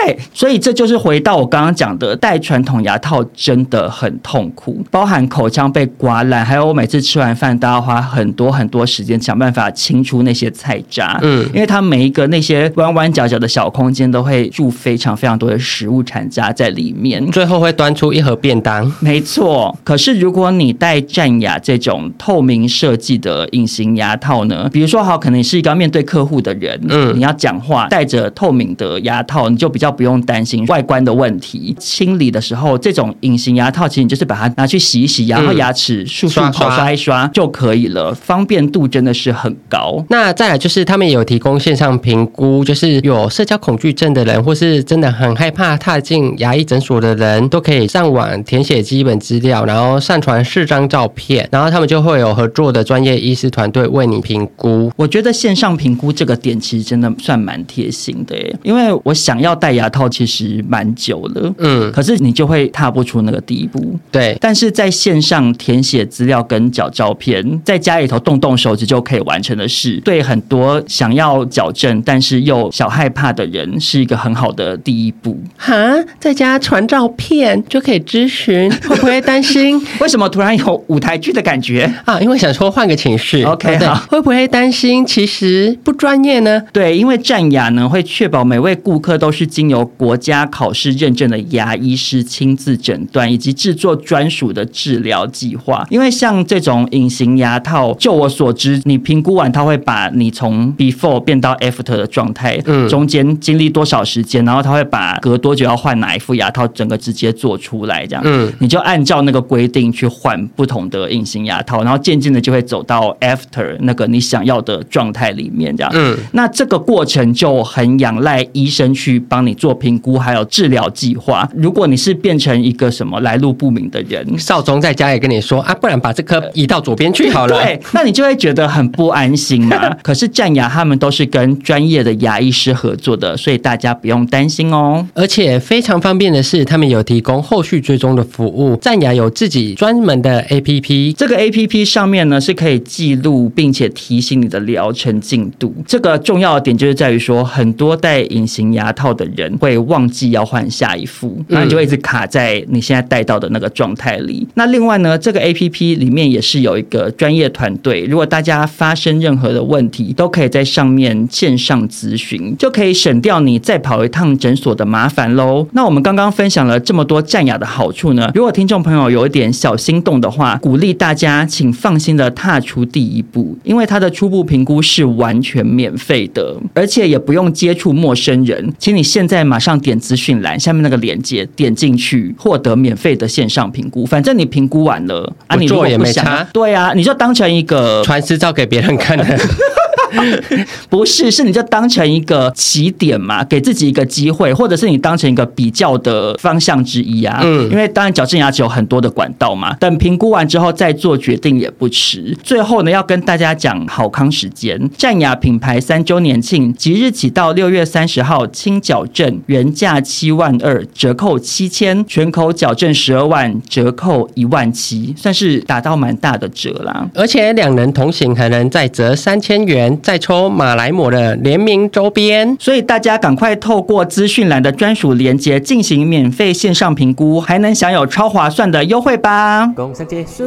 对，所以这就是回到我刚刚讲的，戴传统牙套真的很痛苦，包含口腔被刮烂，还有我每次吃完饭都要花很多很多时间想办法清除那些菜渣。嗯，因为它每一个那些弯弯角角的小空间都会住非常非常多的食物残渣在里面，最后会端出一盒便当。没错，可是如果你戴战牙这种透明设计的隐形牙套呢？比如说，好，可能你是一个要面对客户的人，嗯，你要讲话，戴着透明的牙套，你就比较不用担心外观的问题。清理的时候，这种隐形牙套其实你就是把它拿去洗一洗，然后牙齿漱漱口刷一刷就可以了，方便度真的是很高。那再来就是他们有提供线上评估，就是有社交恐惧症的人，或是真的很害怕踏进牙医诊所的人，都可以上网填写基本资料，然后上传四张照片，然后他们就会有合作的专业医师团队为你评估。我觉得线上评估这个点其实真的算蛮贴心的耶，因为我想要。戴牙套其实蛮久了，嗯，可是你就会踏不出那个第一步，对。但是在线上填写资料跟缴照片，在家里头动动手指就可以完成的事，对很多想要矫正但是又小害怕的人，是一个很好的第一步。哈，在家传照片就可以咨询，会不会担心？[laughs] 为什么突然有舞台剧的感觉啊？因为想说换个情绪，OK，好。会不会担心？其实不专业呢？对，因为战牙呢会确保每位顾客都是。经由国家考试认证的牙医师亲自诊断，以及制作专属的治疗计划。因为像这种隐形牙套，就我所知，你评估完，他会把你从 before 变到 after 的状态，嗯，中间经历多少时间，然后他会把隔多久要换哪一副牙套，整个直接做出来，这样，嗯，你就按照那个规定去换不同的隐形牙套，然后渐渐的就会走到 after 那个你想要的状态里面，这样，嗯，那这个过程就很仰赖医生去帮。你做评估还有治疗计划。如果你是变成一个什么来路不明的人，少宗在家也跟你说啊，不然把这颗移到左边去好了。对，[laughs] 那你就会觉得很不安心嘛。[laughs] 可是战牙他们都是跟专业的牙医师合作的，所以大家不用担心哦。而且非常方便的是，他们有提供后续追踪的服务。战牙有自己专门的 APP，这个 APP 上面呢是可以记录并且提醒你的疗程进度。这个重要的点就是在于说，很多戴隐形牙套的人。人会忘记要换下一副，那你就一直卡在你现在带到的那个状态里。那另外呢，这个 APP 里面也是有一个专业团队，如果大家发生任何的问题，都可以在上面线上咨询，就可以省掉你再跑一趟诊所的麻烦喽。那我们刚刚分享了这么多战雅的好处呢，如果听众朋友有一点小心动的话，鼓励大家请放心的踏出第一步，因为它的初步评估是完全免费的，而且也不用接触陌生人，请你现现在马上点资讯栏下面那个链接，点进去获得免费的线上评估。反正你评估完了啊，你做也没差，对啊，你就当成一个传私照给别人看的。[laughs] [laughs] 不是，是你就当成一个起点嘛，给自己一个机会，或者是你当成一个比较的方向之一啊。嗯，因为当然矫正牙齿有很多的管道嘛，等评估完之后再做决定也不迟。最后呢，要跟大家讲好康时间，战牙品牌三周年庆，即日起到六月三十号，轻矫正原价七万二，折扣七千，全口矫正十二万，折扣一万七，算是打到蛮大的折啦。而且两人同行还能再折三千元，再抽马来抹的联名周边。所以大家赶快透过资讯栏的专属链接进行免费线上评估，还能享有超划算的优惠吧！工商结束，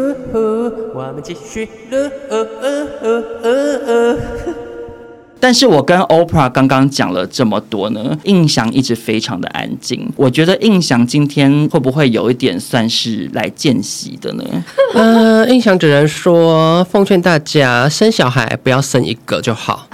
我们继续了。呃呃呃呃呃但是我跟 Oprah 刚刚讲了这么多呢，印象一直非常的安静。我觉得印象今天会不会有一点算是来见习的呢？[laughs] 呃，印翔只能说，奉劝大家生小孩不要生一个就好。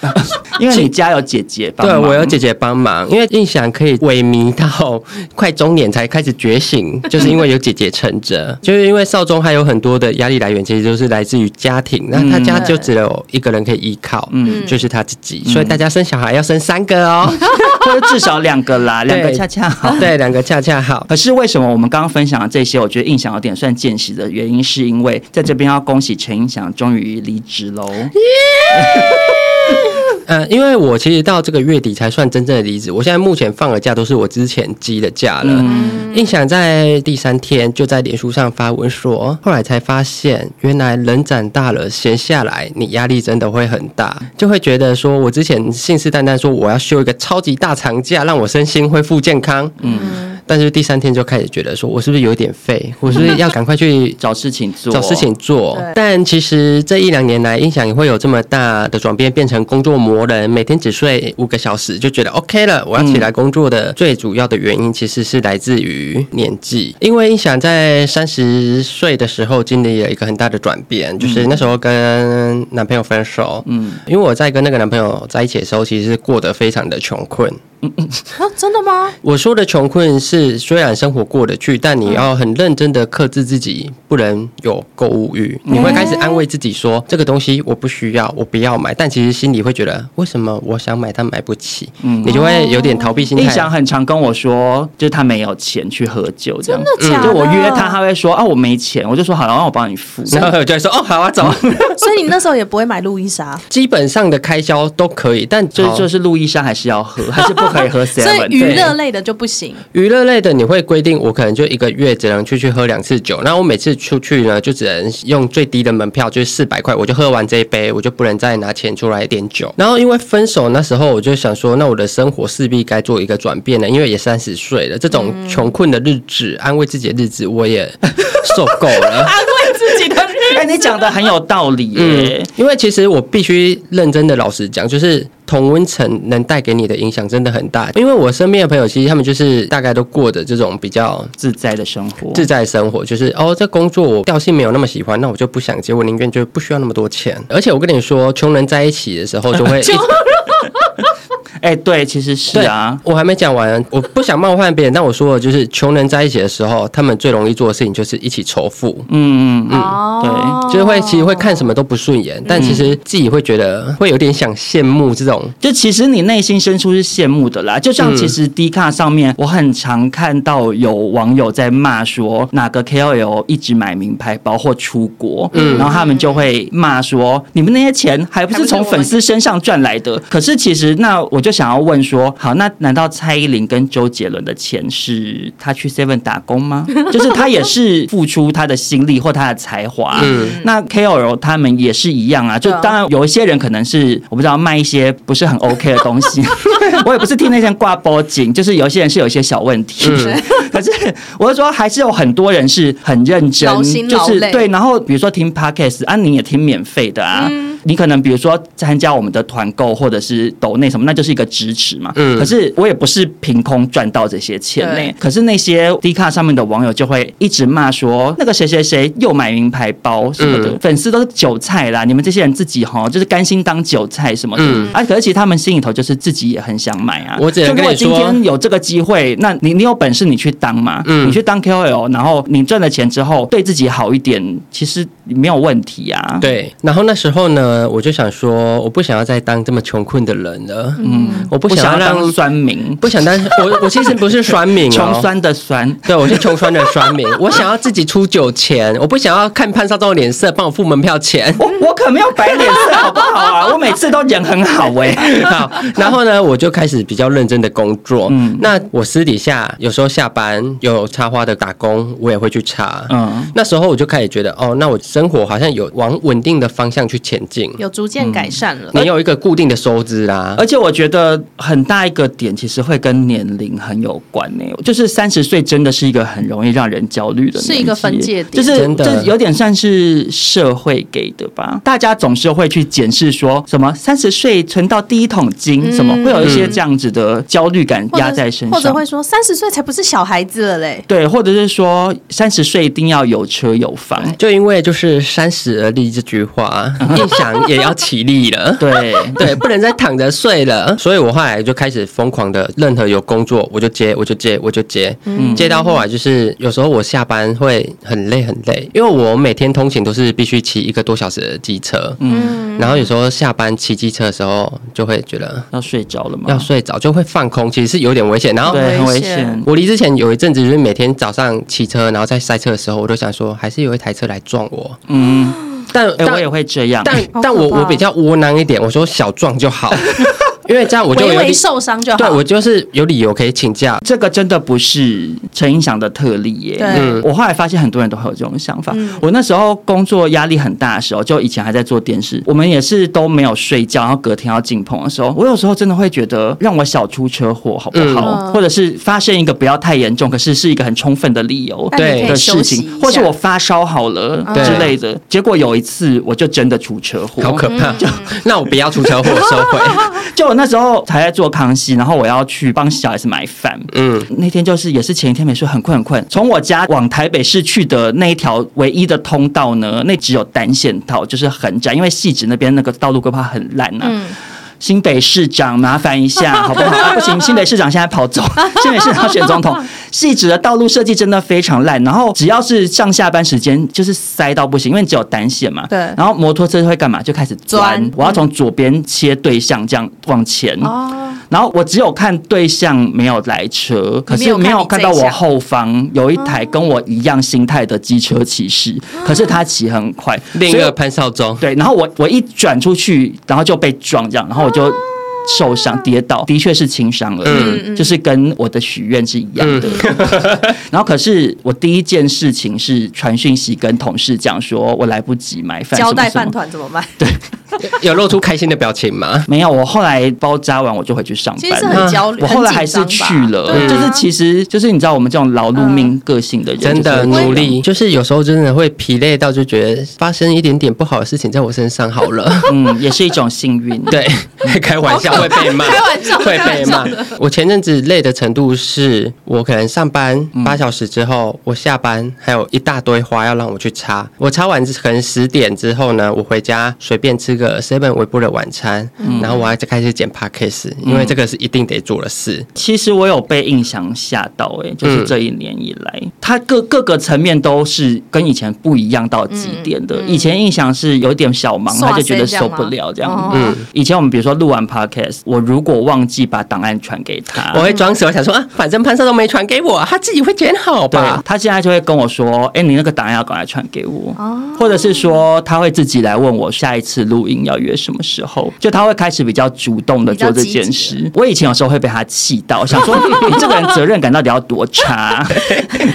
[laughs] 因为你家有姐姐帮忙，对，我有姐姐帮忙。因为印象可以萎靡到快中年才开始觉醒，[laughs] 就是因为有姐姐撑着。就是因为少中还有很多的压力来源，其实都是来自于家庭。那他家就只有一个人可以依靠，嗯，就是他自己。所以大家生小孩要生三个哦，[laughs] 或者至少两个啦，两个恰恰好。对，两个恰恰好。可是为什么我们刚刚分享的这些，我觉得印象有点算见识的原因，是因为在这边要恭喜陈印象终于离职喽。[laughs] 呃，因为我其实到这个月底才算真正的离职，我现在目前放的假都是我之前积的假了。胤翔、嗯、在第三天就在脸书上发文说，后来才发现，原来人长大了，闲下来你压力真的会很大，就会觉得说我之前信誓旦旦说我要休一个超级大长假，让我身心恢复健康。嗯。但是第三天就开始觉得说，我是不是有点废？我是不是要赶快去 [laughs] 找事情做？找事情做。但其实这一两年来，胤翔也会有这么大的转变，变成工作魔人，每天只睡五个小时，就觉得 OK 了。我要起来工作的最主要的原因，其实是来自于年纪。因为胤翔在三十岁的时候经历了一个很大的转变，就是那时候跟男朋友分手。嗯，因为我在跟那个男朋友在一起的时候，其实是过得非常的穷困。嗯嗯，啊，真的吗？我说的穷困是虽然生活过得去，但你要很认真的克制自己，不能有购物欲。你会开始安慰自己说，这个东西我不需要，我不要买。但其实心里会觉得，为什么我想买，但买不起？嗯，你就会有点逃避心态。胤翔很常跟我说，就是他没有钱去喝酒，这样。真的假的？就我约他，他会说啊，我没钱，我就说好了，让我帮你付。[laughs] 然后我就会说哦，好啊，走。[laughs] 所以你那时候也不会买路易莎？[laughs] 基本上的开销都可以，但就就是路易莎还是要喝，还是不可以喝 seven。[laughs] 所以娱乐类的就不行。娱乐类的你会规定我可能就一个月只能出去喝两次酒，那我每次出去呢就只能用最低的门票，就是四百块，我就喝完这一杯，我就不能再拿钱出来点酒。然后因为分手那时候，我就想说，那我的生活势必该做一个转变了，因为也三十岁了，这种穷困的日子，安慰自己的日子，我也受够了。[laughs] [laughs] 哎，你讲的很有道理耶。嗯，因为其实我必须认真的老实讲，就是。同温层能带给你的影响真的很大，因为我身边的朋友其实他们就是大概都过着这种比较自在的生活，自在生活就是哦，这工作我调性没有那么喜欢，那我就不想接，我宁愿就不需要那么多钱。而且我跟你说，穷人在一起的时候就会。[laughs] 哎，欸、对，其实是啊，我还没讲完，我不想冒犯别人，但我说的就是穷人在一起的时候，他们最容易做的事情就是一起仇富，嗯嗯嗯，对，就是会其实会看什么都不顺眼，但其实自己会觉得会有点想羡慕这种，就其实你内心深处是羡慕的啦。就像其实 D 卡上面，我很常看到有网友在骂说哪个 KOL 一直买名牌包或出国，嗯，然后他们就会骂说你们那些钱还不是从粉丝身上赚来的？可是其实那我就。就想要问说，好，那难道蔡依林跟周杰伦的钱是他去 Seven 打工吗？[laughs] 就是他也是付出他的心力或他的才华。嗯，那 KOL 他们也是一样啊。就当然有一些人可能是我不知道卖一些不是很 OK 的东西，[laughs] 我也不是替那些挂报警，就是有些人是有一些小问题。嗯、[laughs] 可是我是说，还是有很多人是很认真，就是对。然后比如说听 Podcast 啊，你也听免费的啊。嗯你可能比如说参加我们的团购或者是抖内什么，那就是一个支持嘛。嗯。可是我也不是凭空赚到这些钱呢。对可是那些 D 卡上面的网友就会一直骂说，那个谁谁谁又买名牌包什么的，嗯、粉丝都是韭菜啦。你们这些人自己哈，就是甘心当韭菜什么的。嗯。啊，可是其实他们心里头就是自己也很想买啊。我只能跟你说，今天有这个机会，那你你有本事你去当嘛。嗯。你去当 KOL，然后你赚了钱之后对自己好一点，其实没有问题啊。对。然后那时候呢？呢，我就想说，我不想要再当这么穷困的人了。嗯，我不不想要当酸民，[laughs] 不想当我，我其实不是酸民哦，穷酸的酸。[laughs] 对，我是穷酸的酸民。[laughs] 我想要自己出酒钱，我不想要看潘少忠的脸色帮我付门票钱。我我可没有摆脸色，好不好啊？我每次都人很好哎、好，然后呢，我就开始比较认真的工作。嗯，那我私底下有时候下班有插花的打工，我也会去插。嗯，那时候我就开始觉得，哦，那我生活好像有往稳定的方向去前进，有逐渐改善了。你有一个固定的收支啦。而且我觉得很大一个点，其实会跟年龄很有关呢、就是三十岁真的是一个很容易让人焦虑的，是一个分界点就是真的就有点算是社会给的吧。大家总是会去检视说什么三十岁存到第一桶金，什么会有一些这样子的焦虑感压在身上，或者会说三十岁才不是小孩子了嘞。对，或者是说三十岁一定要有车有房。就因为就是三十而立这句话，[laughs] 印象也要起立了。[laughs] 对对，不能再躺着睡了。所以我后来就开始疯狂的，任何有工作我就接，我就接，我就接。嗯，接到后来就是有时候我下班会很累很累，因为我每天通勤都是必须骑一个多小时的机车。嗯，然后有时候下班骑机车的时候就会觉得要睡着了嘛？要睡着就会放空，其实是有点危险。然后对，很危险。我离之前有一阵子就是每天早上骑车，然后在塞车的时候，我都想说还是有一台车来撞我。嗯，但哎、但我也会这样。但但我我比较窝囊一点，我说小壮就好，[laughs] 因为这样我就有理微微受伤就好。对我就是有理由可以请假。这个真的不是陈英祥的特例耶。我后来发现很多人都会有这种想法。我那时候工作压力很大的时候，就以前还在做电视，我们也是都没有睡觉，然后隔天要进棚的时候，我有时候真的会觉得让我小出车祸好不好？嗯或者是发生一个不要太严重，可是是一个很充分的理由。但你可以的事情，或是我发烧好了之类的，结果有一次我就真的出车祸，好可怕！就 [laughs] 那我不要出车祸，收回。就我那时候还在做康熙，然后我要去帮小孩子买饭。嗯，那天就是也是前一天没睡，很困很困。从我家往台北市去的那一条唯一的通道呢，那只有单线道，就是很窄，因为汐止那边那个道路规划很烂呐、嗯新北市长麻烦一下 [laughs] 好不好？啊、不行，[laughs] 新北市长现在跑走，[laughs] 新北市长选总统，细致的道路设计真的非常烂，然后只要是上下班时间就是塞到不行，因为只有单线嘛。对然后摩托车会干嘛？就开始钻钻，我要从左边切对象这样往前。哦，然后我只有看对象没有来车，可是没有看到我后方有一台跟我一样心态的机车骑士，可是他骑很快，另一个潘少忠，对，然后我我一转出去，然后就被撞这样，然后我就。受伤跌倒，的确是轻伤而已，嗯就是跟我的许愿是一样的。[laughs] 然后，可是我第一件事情是传讯息跟同事讲说，我来不及买饭，交代饭团怎么办？[laughs] 有露出开心的表情吗？[laughs] 没有，我后来包扎完我就回去上班其实。很焦虑，我后来还是去了，就是其实就是你知道我们这种劳碌命个性的人，真的努力，就是有时候真的会疲累到，就觉得发生一点点不好的事情在我身上好了。嗯，也是一种幸运。对，开玩笑会被骂，开玩笑会被骂。我前阵子累的程度是，我可能上班八小时之后，我下班还有一大堆花要让我去插。我插完可能十点之后呢，我回家随便吃个 seven 微波的晚餐，然后我还在开始剪 podcast，因为这个是一定得做的事。其实我有被印象吓到、欸，哎，就是这一年以来，他各各个层面都是跟以前不一样到极点的。以前印象是有点小忙，他就觉得受不了这样。哦嗯，以前我们比如说录完 podcast，我如果忘记把档案传给他，我会装死，我想说啊，反正潘少都没传给我，他自己会剪好对吧？他现在就会跟我说：“哎、你那个档案要赶快传给我。哦或者是说他会自己来问我下一次录音要约什么时候，就他会开始比较主动的做这件事。我以前有时候会被他气到，想说 [laughs] 你这个人责任感到底要多差？[laughs]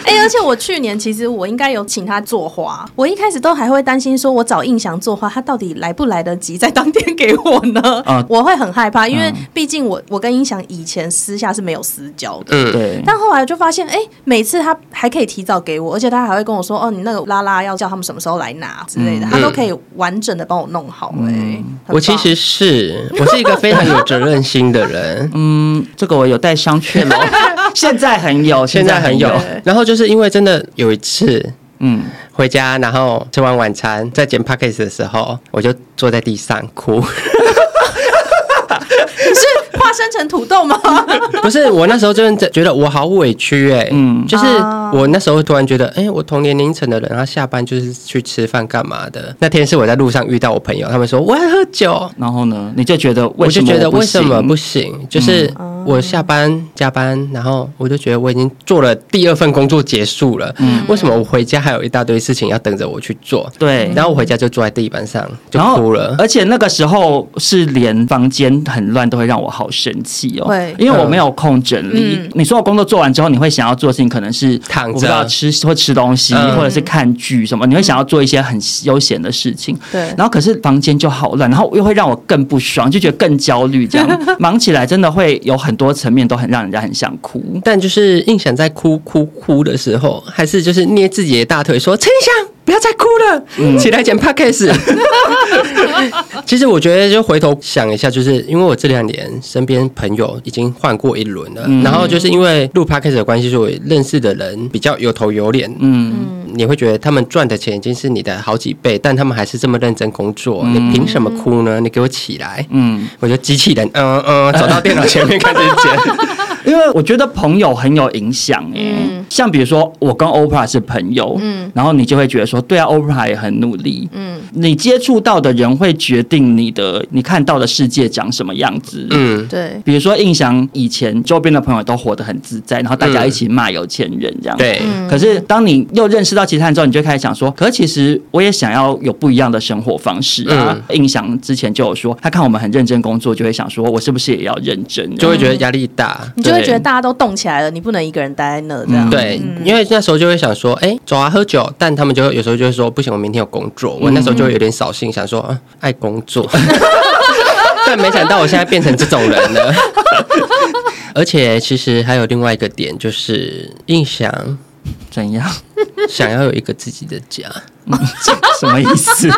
哎、而且我去年其实我应该有请他作画，我一开始都还会担心说，我找印象作画，他到底来不来得及在当天给我呢？嗯我会很害怕，因为毕竟我我跟音响以前私下是没有私交的。嗯，对，但后来就发现，哎、每次他还可以提早给我，而且他还会跟我说，哦，你那个拉拉要叫他们什么时候来拿之类的，他都可以完整的帮我弄好、哎、我其实是我是一个非常有责任心的人。[laughs] 嗯，这个我有待商榷了。[laughs] 现在很有，现在很有。然后就是因为真的有一次嗯，回家，然后吃完晚餐，在剪 podcast 的时候，我就坐在地上哭。[laughs] [laughs] 是化身成土豆吗？[laughs] 不是，我那时候真的觉得我好委屈哎、欸，嗯，就是我那时候突然觉得，哎、欸，我同年龄层的人，他下班就是去吃饭干嘛的？那天是我在路上遇到我朋友，他们说我要喝酒，然后呢，你就觉得为我就觉得为什么不行？行？就是我下班加班，然后我就觉得我已经做了第二份工作结束了，嗯，为什么我回家还有一大堆事情要等着我去做？对，然后我回家就坐在地板上就哭了，而且那个时候是连房间很乱都会让我好生气哦，对，因为我没有空整理。嗯、你说我工作做完之后，你会想要做的事情可能是躺着着吃或吃东西，嗯、或者是看剧什么，你会想要做一些很悠闲的事情。对，然后可是房间就好乱，然后又会让我更不爽，就觉得更焦虑。这样 [laughs] 忙起来真的会有很多层面都很让人家很想哭。但就是硬想在哭哭哭的时候，还是就是捏自己的大腿说：“陈印象。”不要再哭了，嗯、起来剪 Podcast。[laughs] 其实我觉得，就回头想一下，就是因为我这两年身边朋友已经换过一轮了，嗯、然后就是因为录 Podcast 的关系，所以认识的人比较有头有脸。嗯，你会觉得他们赚的钱已经是你的好几倍，但他们还是这么认真工作，嗯、你凭什么哭呢？你给我起来！嗯，我就机器人，嗯嗯，走到电脑前面开始剪。因为我觉得朋友很有影响哎，嗯、像比如说我跟 Oprah 是朋友，嗯，然后你就会觉得说，对啊，Oprah 也很努力，嗯，你接触到的人会决定你的你看到的世界长什么样子，嗯，对，比如说印象以前周边的朋友都活得很自在，然后大家一起骂有钱人这样，对，可是当你又认识到其他人之后，你就开始想说，可是其实我也想要有不一样的生活方式啊。嗯、印象之前就有说，他看我们很认真工作，就会想说我是不是也要认真，就会觉得压力大，你就会觉得大家都动起来了，你不能一个人待在那这样。对，因为那时候就会想说，哎，走啊喝酒，但他们就有时候就会说，不行，我明天有工作。我那时候就有点扫兴，想说，啊，爱工作。[laughs] 但没想到我现在变成这种人了。[laughs] 而且其实还有另外一个点，就是印象怎样，想要有一个自己的家，[laughs] 什么意思？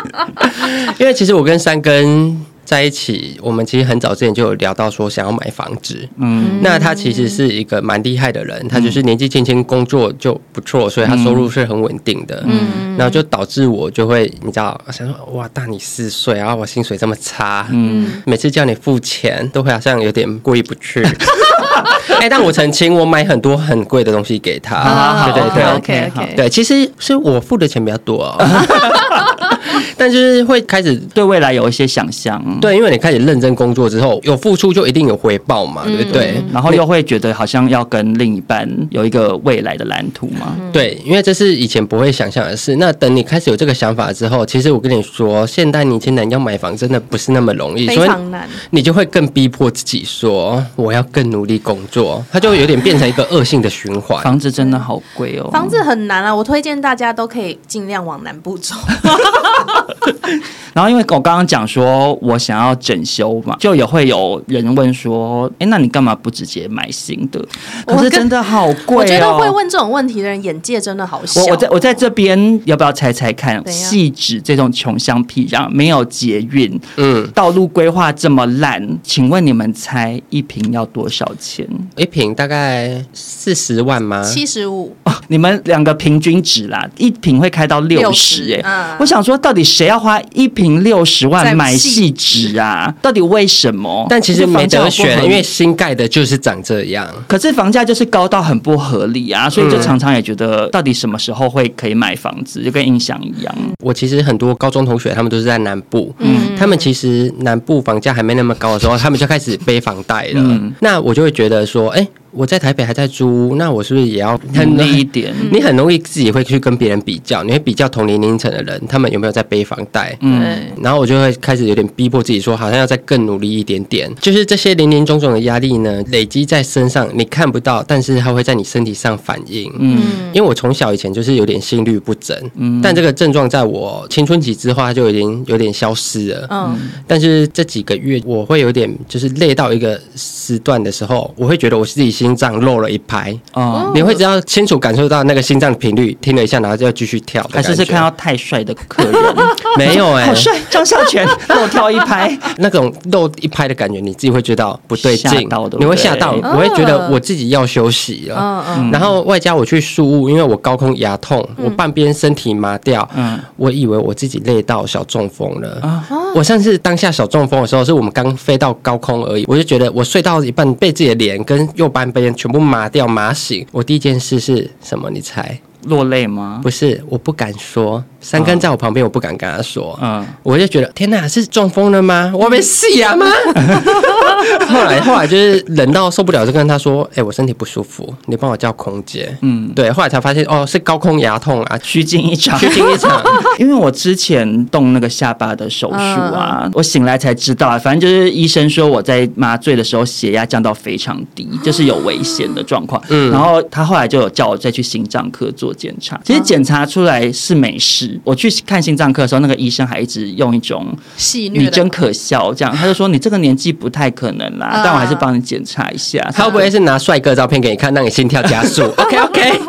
因为其实我跟三根。在一起，我们其实很早之前就有聊到说想要买房子。嗯，那他其实是一个蛮厉害的人，他就是年纪轻轻工作就不错，所以他收入是很稳定的。嗯，然后就导致我就会你知道想说哇，大你四岁，然后我薪水这么差，嗯，每次叫你付钱都会好像有点过意不去。[laughs] 哎，但我澄清，我买很多很贵的东西给他。对对对，OK OK。对，其实是我付的钱比较多哦。[laughs] [laughs] 但就是会开始对未来有一些想象，对，因为你开始认真工作之后，有付出就一定有回报嘛，对不对？然后又会觉得好像要跟另一半有一个未来的蓝图嘛，对，因为这是以前不会想象的事。那等你开始有这个想法之后，其实我跟你说，现代年轻人要买房真的不是那么容易，非常难，你就会更逼迫自己说，我要更努力工作，它就有点变成一个恶性的循环。房子真的好贵哦，房子很难啊，我推荐大家都可以尽量往南部走。[laughs] [laughs] 然后，因为我刚刚讲说我想要整修嘛，就也会有人问说：“哎，那你干嘛不直接买新的？”可是真的好贵哦。我觉得会问这种问题的人眼界真的好小。我我在我在这边要不要猜猜看？细致这种穷乡僻壤，没有捷运，嗯，道路规划这么烂，请问你们猜一瓶要多少钱？一瓶大概四十万吗？七十五。哦，你们两个平均值啦，一瓶会开到六十。哎，嗯，我想说，到底谁要花一瓶六十万买细纸啊？到底为什么？但其实没得选，因为新盖的就是长这样。可是房价就是高到很不合理啊，所以就常常也觉得，到底什么时候会可以买房子？就跟印象一样。我其实很多高中同学，他们都是在南部，嗯，他们其实南部房价还没那么高的时候，他们就开始背房贷了。嗯，那我就会觉得说，哎。我在台北还在租，那我是不是也要努力一点？你很容易自己会去跟别人比较，你会比较同年龄层的人，他们有没有在背房贷？嗯，然后我就会开始有点逼迫自己说，好像要再更努力一点点。就是这些零零总总的压力呢，累积在身上，你看不到，但是它会在你身体上反应。嗯，因为我从小以前就是有点心律不整，嗯，但这个症状在我青春期之后，它就已经有点消失了。嗯，但是这几个月我会有点就是累到一个时段的时候，我会觉得我自己心。心脏漏了一拍。哦，你会只要清楚感受到那个心脏频率，听了一下，然后就要继续跳。还是是看到太帅的客人？[laughs] 没有 [laughs] 哎、欸，好帅，张孝全漏跳一拍，[laughs] 那种漏一拍的感觉，你自己会觉得不对劲，你会吓到，我会觉得我自己要休息了。嗯嗯，然后外加我去宿务，因为我高空牙痛，嗯、我半边身体麻掉，嗯，我以为我自己累到小中风了。啊，我上次当下小中风的时候，是我们刚飞到高空而已，我就觉得我睡到一半，被自己的脸跟右半边全部麻掉麻醒。我第一件事是什么？你猜？落泪吗？不是，我不敢说。三根在我旁边，我不敢跟他说。嗯，我就觉得天哪，是中风了吗？我被戏啊吗？[laughs] [laughs] 后来后来就是冷到受不了，就跟他说：“哎、欸，我身体不舒服，你帮我叫空姐。”嗯，对。后来才发现哦，是高空牙痛啊，[laughs] 虚惊一场，虚惊一场。[laughs] 因为我之前动那个下巴的手术啊，嗯、我醒来才知道，反正就是医生说我在麻醉的时候血压降到非常低，[gasps] 就是有危险的状况。嗯，然后他后来就有叫我再去心脏科做检查，其实检查出来是没事。我去看心脏科的时候，那个医生还一直用一种戏谑，你真可笑这样，他就说你这个年纪不太可能啦，但我还是帮你检查一下。他会不会是拿帅哥照片给你看，让你心跳加速？[laughs] OK OK。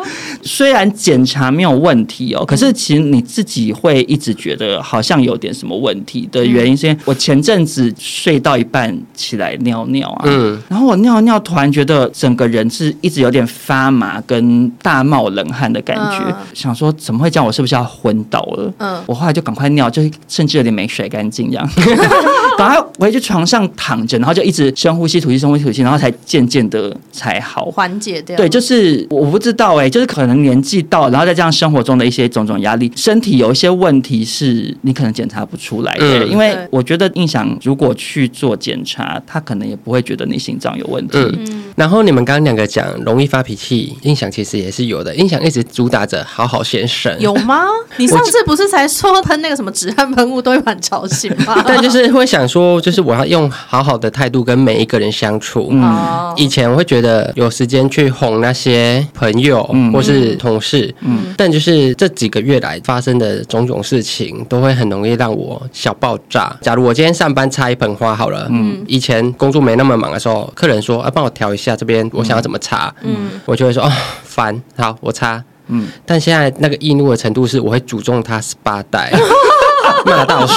虽然检查没有问题哦，可是其实你自己会一直觉得好像有点什么问题的原因，是因为我前阵子睡到一半起来尿尿啊，嗯，然后我尿尿突然觉得整个人是一直有点发麻跟大冒冷汗的感觉，想说怎么会这样？我是不是要昏倒了？嗯，我后来就赶快尿，就甚至有点没甩干净这样，[laughs] 赶快回去床上躺着，然后就一直深呼吸、吐气、深呼吸、吐气，然后才渐渐的才好，缓解掉。对，就是我不知道哎、欸，就是可能。年纪到，然后再加上生活中的一些种种压力，身体有一些问题是你可能检查不出来的。嗯、因为我觉得印象如果去做检查，他可能也不会觉得你心脏有问题。嗯、然后你们刚刚两个讲容易发脾气，印象其实也是有的。印象一直主打着好好先生，有吗？[laughs] 你上次不是才说喷那个什么止汗喷雾都会蛮吵醒吗？[laughs] 但就是会想说，就是我要用好好的态度跟每一个人相处。嗯，以前我会觉得有时间去哄那些朋友，嗯、或是。是同事，嗯，但就是这几个月来发生的种种事情，都会很容易让我小爆炸。假如我今天上班插一盆花好了，嗯，以前工作没那么忙的时候，客人说，啊，帮我调一下这边，我想要怎么插，嗯，我就会说，哦，烦，好，我插，嗯，但现在那个易怒的程度是，我会诅咒他十八代。[laughs] [laughs] 骂到死，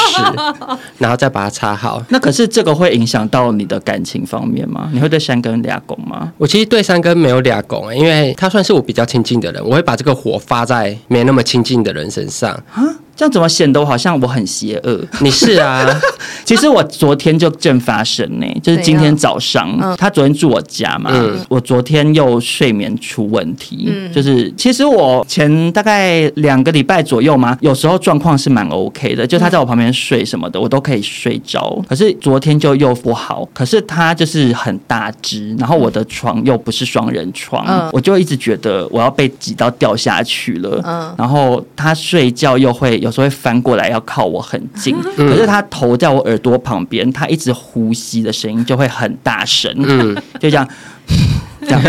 [laughs] 然后再把它擦好。那可是这个会影响到你的感情方面吗？你会对三根俩拱吗？我其实对三根没有俩拱，因为他算是我比较亲近的人，我会把这个火发在没那么亲近的人身上啊。这样怎么显得我好像我很邪恶？你是啊，[laughs] 其实我昨天就正发生呢，就是今天早上，嗯、他昨天住我家嘛，嗯、我昨天又睡眠出问题，嗯、就是其实我前大概两个礼拜左右嘛，有时候状况是蛮 OK 的，就他在我旁边睡什么的，我都可以睡着。可是昨天就又不好，可是他就是很大只，然后我的床又不是双人床，嗯、我就一直觉得我要被挤到掉下去了。嗯，然后他睡觉又会。有时候会翻过来要靠我很近，嗯、可是他头在我耳朵旁边，他一直呼吸的声音就会很大声，嗯、[laughs] 就这样 [laughs] 这样，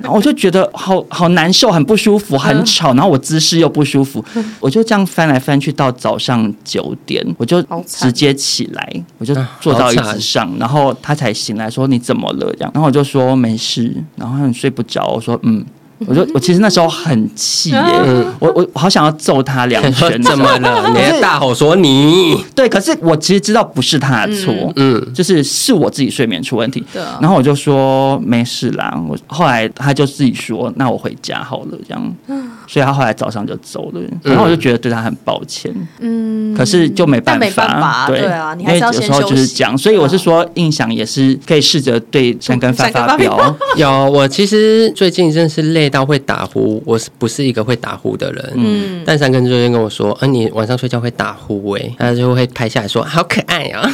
然后我就觉得好好难受，很不舒服，很吵，然后我姿势又不舒服，我就这样翻来翻去到早上九点，我就直接起来，我就坐到椅子上，然后他才醒来说，你怎么了？这样，然后我就说没事，然后你睡不着，我说嗯。我就我其实那时候很气耶，我我好想要揍他两拳。[laughs] 怎么了？[laughs] 你还大吼说你？对，可是我其实知道不是他的错，嗯，就是是我自己睡眠出问题。对，然后我就说没事啦。我后来他就自己说，那我回家好了，这样。所以他后来早上就走了，然后我就觉得对他很抱歉。嗯，可是就没办法，对啊，因为有时候就是这样。所以我是说，印象也是可以试着对三根发发飙。[laughs] 有，我其实最近真是累。到会打呼，我是不是一个会打呼的人？嗯，但三根昨天跟我说，啊，你晚上睡觉会打呼哎，他就会拍下来说，好可爱啊。[laughs]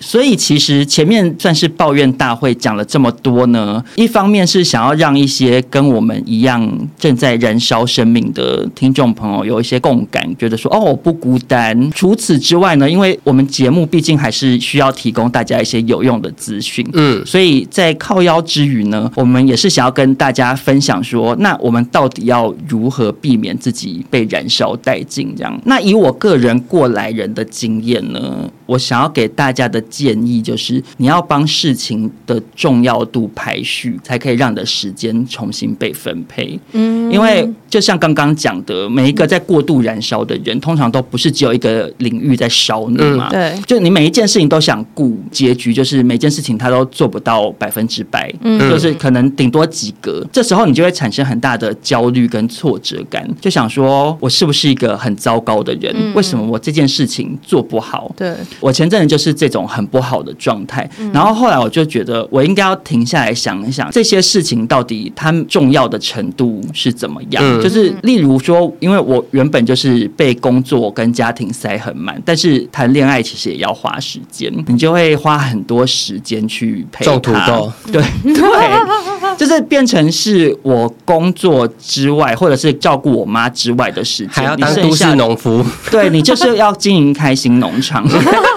所以其实前面算是抱怨大会讲了这么多呢，一方面是想要让一些跟我们一样正在燃烧生命的听众朋友有一些共感，觉得说哦，我不孤单。除此之外呢，因为我们节目毕竟还是需要提供大家一些有用的资讯，嗯，所以在靠腰之余呢，我们也是想要跟大家分享说，那我们到底要如何避免自己被燃烧殆尽？这样，那以我个人过来人的经验呢？我想要给大家的建议就是，你要帮事情的重要度排序，才可以让你的时间重新被分配。嗯，因为就像刚刚讲的，每一个在过度燃烧的人，通常都不是只有一个领域在烧你嘛。对，就你每一件事情都想顾，结局就是每件事情他都做不到百分之百，嗯，就是可能顶多及格。这时候你就会产生很大的焦虑跟挫折感，就想说我是不是一个很糟糕的人？为什么我这件事情做不好？对，我前阵子就是这种很不好的状态，然后后来我就觉得我应该要停下来想一想，这些事情到底它重要的程度是怎么样？就是例如说，因为我原本就是被工作跟家庭塞很满，但是谈恋爱其实也要花时间，你就会花很多时间去陪他。种土豆，[laughs] 对对，就是变成是我工作之外，或者是照顾我妈之外的时间，还要当都市农夫。对，你就是要经营开心农场。[laughs]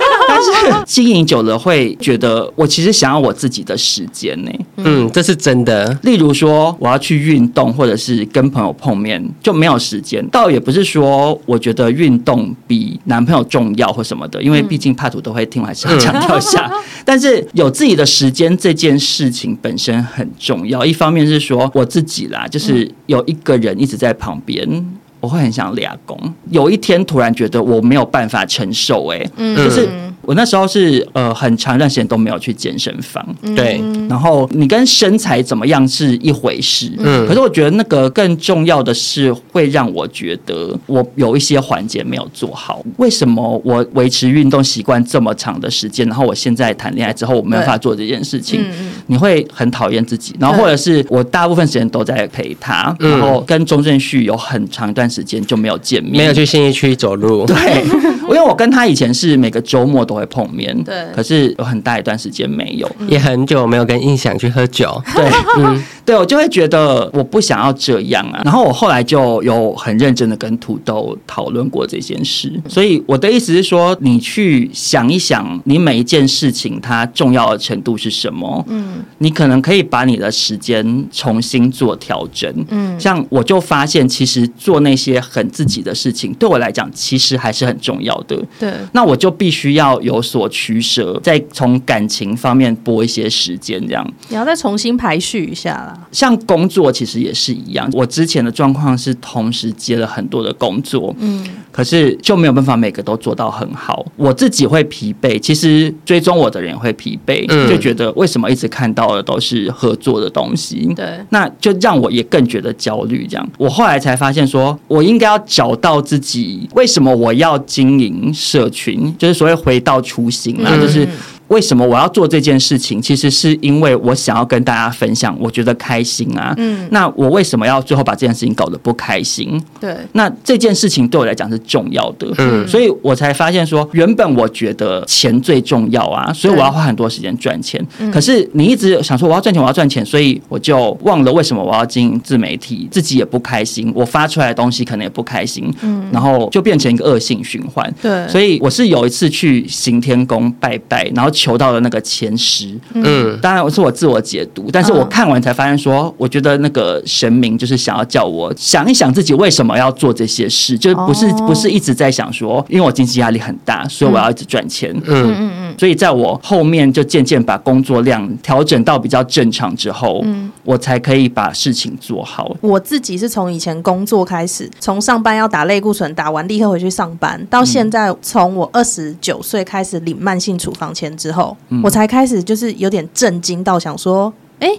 经营久了会觉得，我其实想要我自己的时间呢。嗯，这是真的。例如说，我要去运动，或者是跟朋友碰面，就没有时间。倒也不是说我觉得运动比男朋友重要或什么的，因为毕竟帕图都会听，我还是要强调一下。但是有自己的时间这件事情本身很重要。一方面是说我自己啦，就是有一个人一直在旁边。我会很想俩工，有一天突然觉得我没有办法承受，哎，就是。我那时候是呃很长一段时间都没有去健身房，对。然后你跟身材怎么样是一回事，嗯。可是我觉得那个更重要的是会让我觉得我有一些环节没有做好。为什么我维持运动习惯这么长的时间，然后我现在谈恋爱之后我没有办法做这件事情？你会很讨厌自己。然后或者是我大部分时间都在陪他，然后跟钟正旭有很长一段时间就没有见面，没有去信义区走路。对，[laughs] 因为我跟他以前是每个周末都会碰面，对，可是有很大一段时间没有，也很久没有跟印象去喝酒，对，嗯，对我就会觉得我不想要这样啊。然后我后来就有很认真的跟土豆讨论过这件事，所以我的意思是说，你去想一想，你每一件事情它重要的程度是什么？嗯，你可能可以把你的时间重新做调整。嗯，像我就发现，其实做那些很自己的事情，对我来讲，其实还是很重要的。对，那我就必须要有所。取舍，再从感情方面拨一些时间，这样你要再重新排序一下啦。像工作其实也是一样，我之前的状况是同时接了很多的工作，嗯，可是就没有办法每个都做到很好，我自己会疲惫，其实追踪我的人会疲惫，嗯，就觉得为什么一直看到的都是合作的东西，对，那就让我也更觉得焦虑。这样，我后来才发现说，我应该要找到自己为什么我要经营社群，就是所谓回到初心啦，就是。为什么我要做这件事情？其实是因为我想要跟大家分享，我觉得开心啊。嗯，那我为什么要最后把这件事情搞得不开心？对，那这件事情对我来讲是重要的。嗯，所以我才发现说，原本我觉得钱最重要啊，所以我要花很多时间赚钱。可是你一直想说我要赚钱，我要赚钱，所以我就忘了为什么我要经营自媒体，自己也不开心，我发出来的东西可能也不开心。嗯，然后就变成一个恶性循环。对，所以我是有一次去行天宫拜拜，然后。求到了那个前十，嗯，当然我是我自我解读，但是我看完才发现说，我觉得那个神明就是想要叫我想一想自己为什么要做这些事，就是不是不是一直在想说，因为我经济压力很大，所以我要一直赚钱，嗯嗯嗯，所以在我后面就渐渐把工作量调整到比较正常之后，嗯，我才可以把事情做好。我自己是从以前工作开始，从上班要打类固醇，打完立刻回去上班，到现在从我二十九岁开始领慢性处方签之后，我才开始就是有点震惊到想说，哎。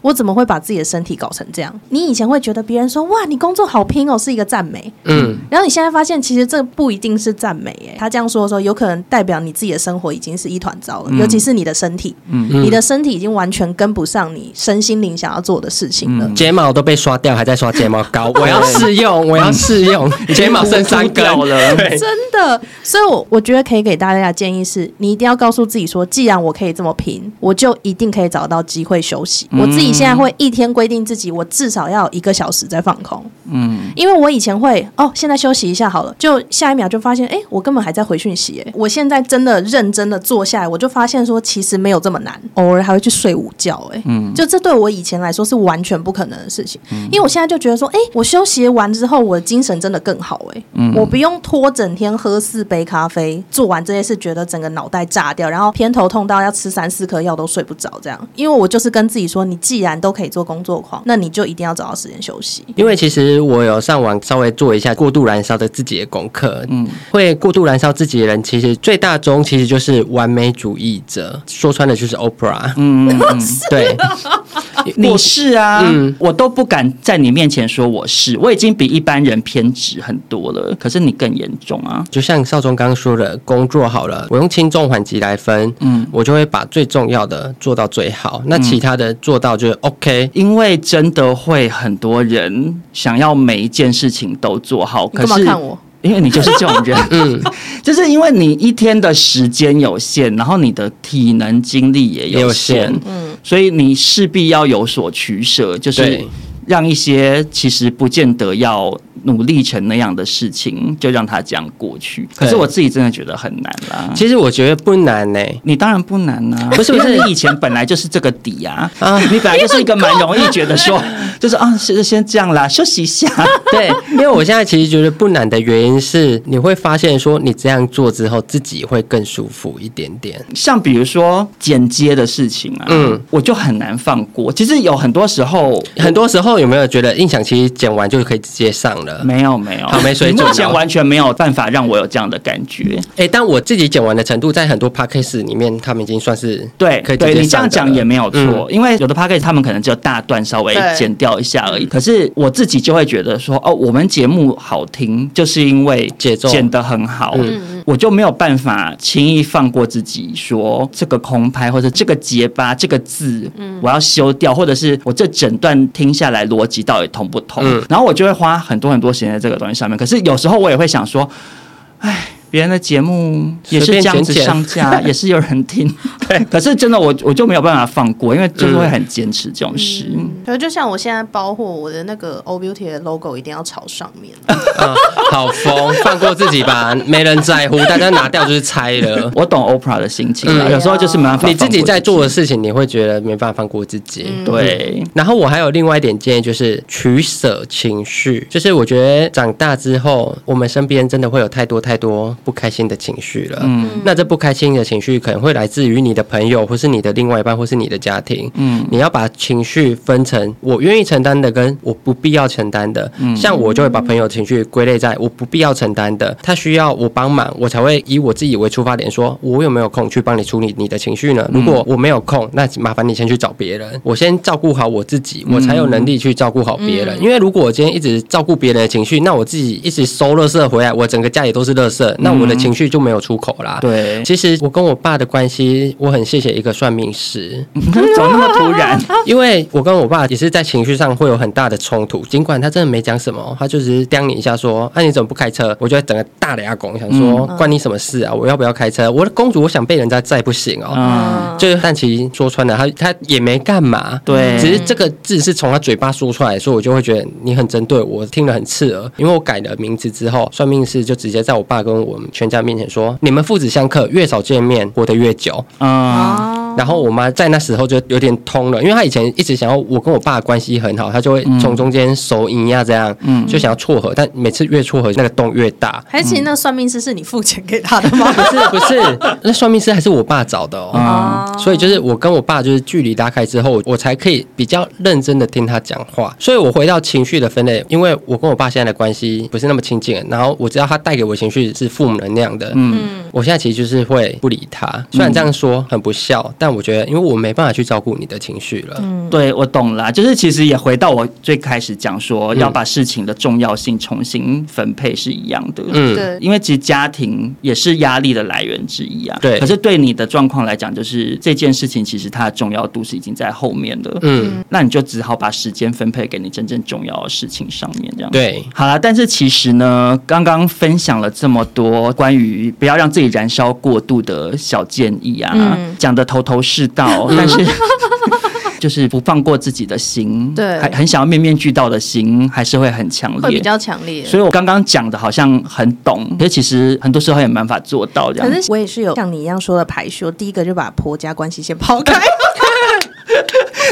我怎么会把自己的身体搞成这样？你以前会觉得别人说哇，你工作好拼哦，是一个赞美。嗯，然后你现在发现，其实这不一定是赞美。哎，他这样说的时候，有可能代表你自己的生活已经是一团糟了，嗯、尤其是你的身体。嗯，你的身体已经完全跟不上你身心灵想要做的事情了。嗯、睫毛都被刷掉，还在刷睫毛膏。我要试用，我要试用，[laughs] 睫毛剩三根 [laughs] 了。真的，所以我我觉得可以给大家的建议是，你一定要告诉自己说，既然我可以这么拼，我就一定可以找到机会休息。我自己。你现在会一天规定自己，我至少要一个小时在放空。嗯，因为我以前会哦，现在休息一下好了。就下一秒就发现，哎，我根本还在回讯息。哎，我现在真的认真的坐下来，我就发现说，其实没有这么难。偶尔还会去睡午觉。哎，嗯，就这对我以前来说是完全不可能的事情。嗯，因为我现在就觉得说，哎，我休息完之后，我的精神真的更好。哎，嗯，我不用拖整天喝四杯咖啡，做完这些事觉得整个脑袋炸掉，然后偏头痛到要吃三四颗药都睡不着这样。因为我就是跟自己说，你既然都可以做工作狂，那你就一定要找到时间休息。因为其实我有上网稍微做一下过度燃烧的自己的功课，嗯，会过度燃烧自己的人，其实最大宗其实就是完美主义者，说穿了就是 Oprah，嗯嗯嗯，对，你是啊，嗯，我都不敢在你面前说我是，我已经比一般人偏执很多了，可是你更严重啊，就像少宗刚刚说的，工作好了，我用轻重缓急来分，嗯，我就会把最重要的做到最好，那其他的做到就 OK，因为真的会很多人想要每一件事情都做好，可是看我，因为你就是这种人，[laughs] 嗯，[laughs] 就是因为你一天的时间有限，然后你的体能精力也有限，嗯，所以你势必要有所取舍，就是让一些其实不见得要。努力成那样的事情，就让它这样过去。可是我自己真的觉得很难啦。其实我觉得不难呢、欸，你当然不难啊。不是不是，你以前本来就是这个底啊。[laughs] 啊，你本来就是一个蛮容易觉得说，[laughs] 就是啊，先先这样啦，休息一下。[laughs] 对，因为我现在其实觉得不难的原因是，你会发现说，你这样做之后，自己会更舒服一点点。像比如说剪接的事情啊，嗯，我就很难放过。其实有很多时候，很多时候有没有觉得印象其实剪完就可以直接上了？没有没有，好没水准，目前完全没有办法让我有这样的感觉。哎、欸，但我自己剪完的程度，在很多 podcast 里面，他们已经算是对，可以对你这样讲也没有错，嗯、因为有的 podcast 他们可能只有大段稍微剪掉一下而已。可是我自己就会觉得说，哦，我们节目好听，就是因为节奏。剪得很好，嗯、我就没有办法轻易放过自己，说这个空拍或者这个结巴这个字，我要修掉，或者是我这整段听下来逻辑到底通不通？嗯、然后我就会花很多很多时间在这个东西上面。可是有时候我也会想说，哎。别人的节目也是这样子上架，剪 [laughs] 剪也是有人听。对，可是真的我我就没有办法放过，因为就是会很坚持这种事。可是、嗯、就像我现在包货，我的那个 O Beauty 的 logo 一定要朝上面。[laughs] 啊、好疯，放过自己吧，[laughs] 没人在乎，大家拿掉就是拆了。我懂 Oprah 的心情，嗯、有时候就是没办法。你自己在做的事情，你会觉得没办法放过自己。嗯、对。然后我还有另外一点建议，就是取舍情绪。就是我觉得长大之后，我们身边真的会有太多太多不开心的情绪了。嗯。那这不开心的情绪可能会来自于你的朋友，或是你的另外一半，或是你的家庭。嗯。你要把情绪分成我愿意承担的，跟我不必要承担的。嗯。像我就会把朋友情绪归类在我不必要承担的，他需要我帮忙，我才会以我自己为出发点，说我有没有空去帮你处理你的情绪呢？如果我没有空，那麻烦你先去找别人，我先照顾好我自己，我才有能力去照顾好别人。因为如果我今天一直照顾别人的情绪，那我自己一直收垃圾回来，我整个家里都是垃圾，那我的情绪就没有出口啦。对，其实我跟我爸的关系，我很谢谢一个算命师。[laughs] 怎么那么突然？[laughs] 因为我跟我爸也是在情绪上会有很大的冲突，尽管他真的没讲什么，他就只是刁你一下说：“那、啊、你怎么不开车？”我就会整个大雷阿公想说：“关你什么事啊？我要不要开车？我的公主，我想被人家载不行哦。嗯”就但其实说穿了，他他也没干嘛。对，只是这个字是从他嘴巴说出来，所以我就会觉得你很针对我，听了很刺耳。因为我改了名字之后，算命师就直接在我爸跟我们全家面前说：“你们父子相克，越少见面，活得越久。”嗯。然后我妈在那时候就有点通了，因为她以前一直想要我跟我爸关系很好，她就会从中间手淫呀这样，嗯，就想要撮合，但每次越撮合那个洞越大。还是那算命师是你付钱给他的吗？[laughs] 不是不是，那算命师还是我爸找的哦。嗯，所以就是我跟我爸就是距离拉开之后，我才可以比较认真的听他讲话。所以我回到情绪的分类，因为我跟我爸现在的关系不是那么亲近，然后我知道他带给我情绪是负能量的，嗯，我现在其实就是会不理他。虽然这样说很不孝，但我觉得，因为我没办法去照顾你的情绪了。嗯，对，我懂了，就是其实也回到我最开始讲说，要把事情的重要性重新分配是一样的。嗯，对，因为其实家庭也是压力的来源之一啊。对，可是对你的状况来讲，就是这件事情其实它的重要度是已经在后面的。嗯，那你就只好把时间分配给你真正重要的事情上面，这样。对，好了，但是其实呢，刚刚分享了这么多关于不要让自己燃烧过度的小建议啊，讲的头头是道。[laughs] 但是，[laughs] 就是不放过自己的心，对还很想要面面俱到的心，还是会很强烈，会比较强烈。所以我刚刚讲的好像很懂，可是其实很多时候也没办法做到这样。可是我也是有像你一样说的排序，第一个就把婆家关系先抛开。[laughs]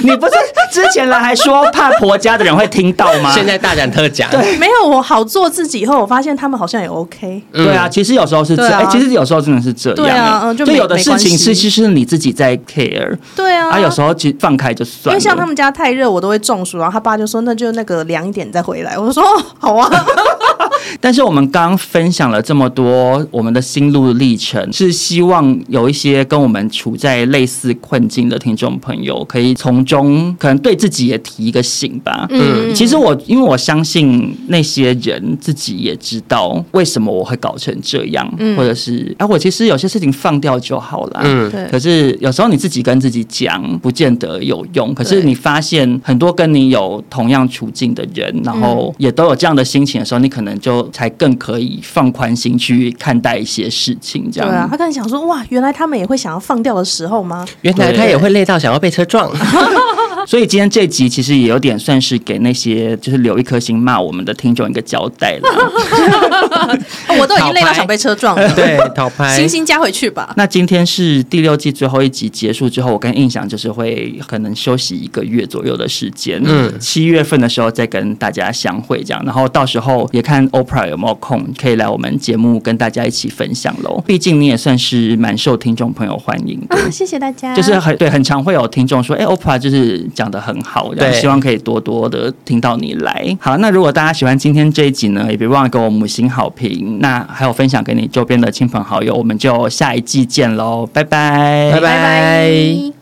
你不是之前来还说怕婆家的人会听到吗？现在大讲特讲，对，没有我好做自己以后，我发现他们好像也 OK。嗯对啊，其实有时候是这样，哎、啊，其实有时候真的是这样。对啊，嗯，就，就有的事情是其实你自己在 care。对啊，啊，有时候其实放开就算了。因为像他们家太热，我都会中暑，然后他爸就说那就那个凉一点再回来。我说哦，好啊。但是我们刚刚分享了这么多我们的心路历程，是希望有一些跟我们处在类似困境的听众朋友，可以从中可能对自己也提一个醒吧。嗯，其实我因为我相信那些人自己也知道为什么我会搞成这样，嗯、或者是哎、啊，我其实有些事情放掉就好了。嗯，对。可是有时候你自己跟自己讲，不见得有用。可是你发现很多跟你有同样处境的人，然后也都有这样的心情的时候，你可能就。才更可以放宽心去看待一些事情，这样。对啊，他可能想说，哇，原来他们也会想要放掉的时候吗？原来他也会累到想要被车撞。[laughs] 所以今天这集其实也有点算是给那些就是留一颗心骂我们的听众一个交代了。[laughs] [laughs] 我都已经累到想被车撞了。[laughs] 对，讨拍，[laughs] 星星加回去吧。那今天是第六季最后一集结束之后，我跟印象就是会可能休息一个月左右的时间。嗯，七月份的时候再跟大家相会这样，然后到时候也看 Oprah 有没有空可以来我们节目跟大家一起分享喽。毕竟你也算是蛮受听众朋友欢迎的。啊，谢谢大家。就是很对，很常会有听众说，哎，Oprah 就是。讲的很好，然后希望可以多多的听到你来。好，那如果大家喜欢今天这一集呢，也别忘了给我五星好评。那还有分享给你周边的亲朋好友，我们就下一季见喽，拜拜，拜拜。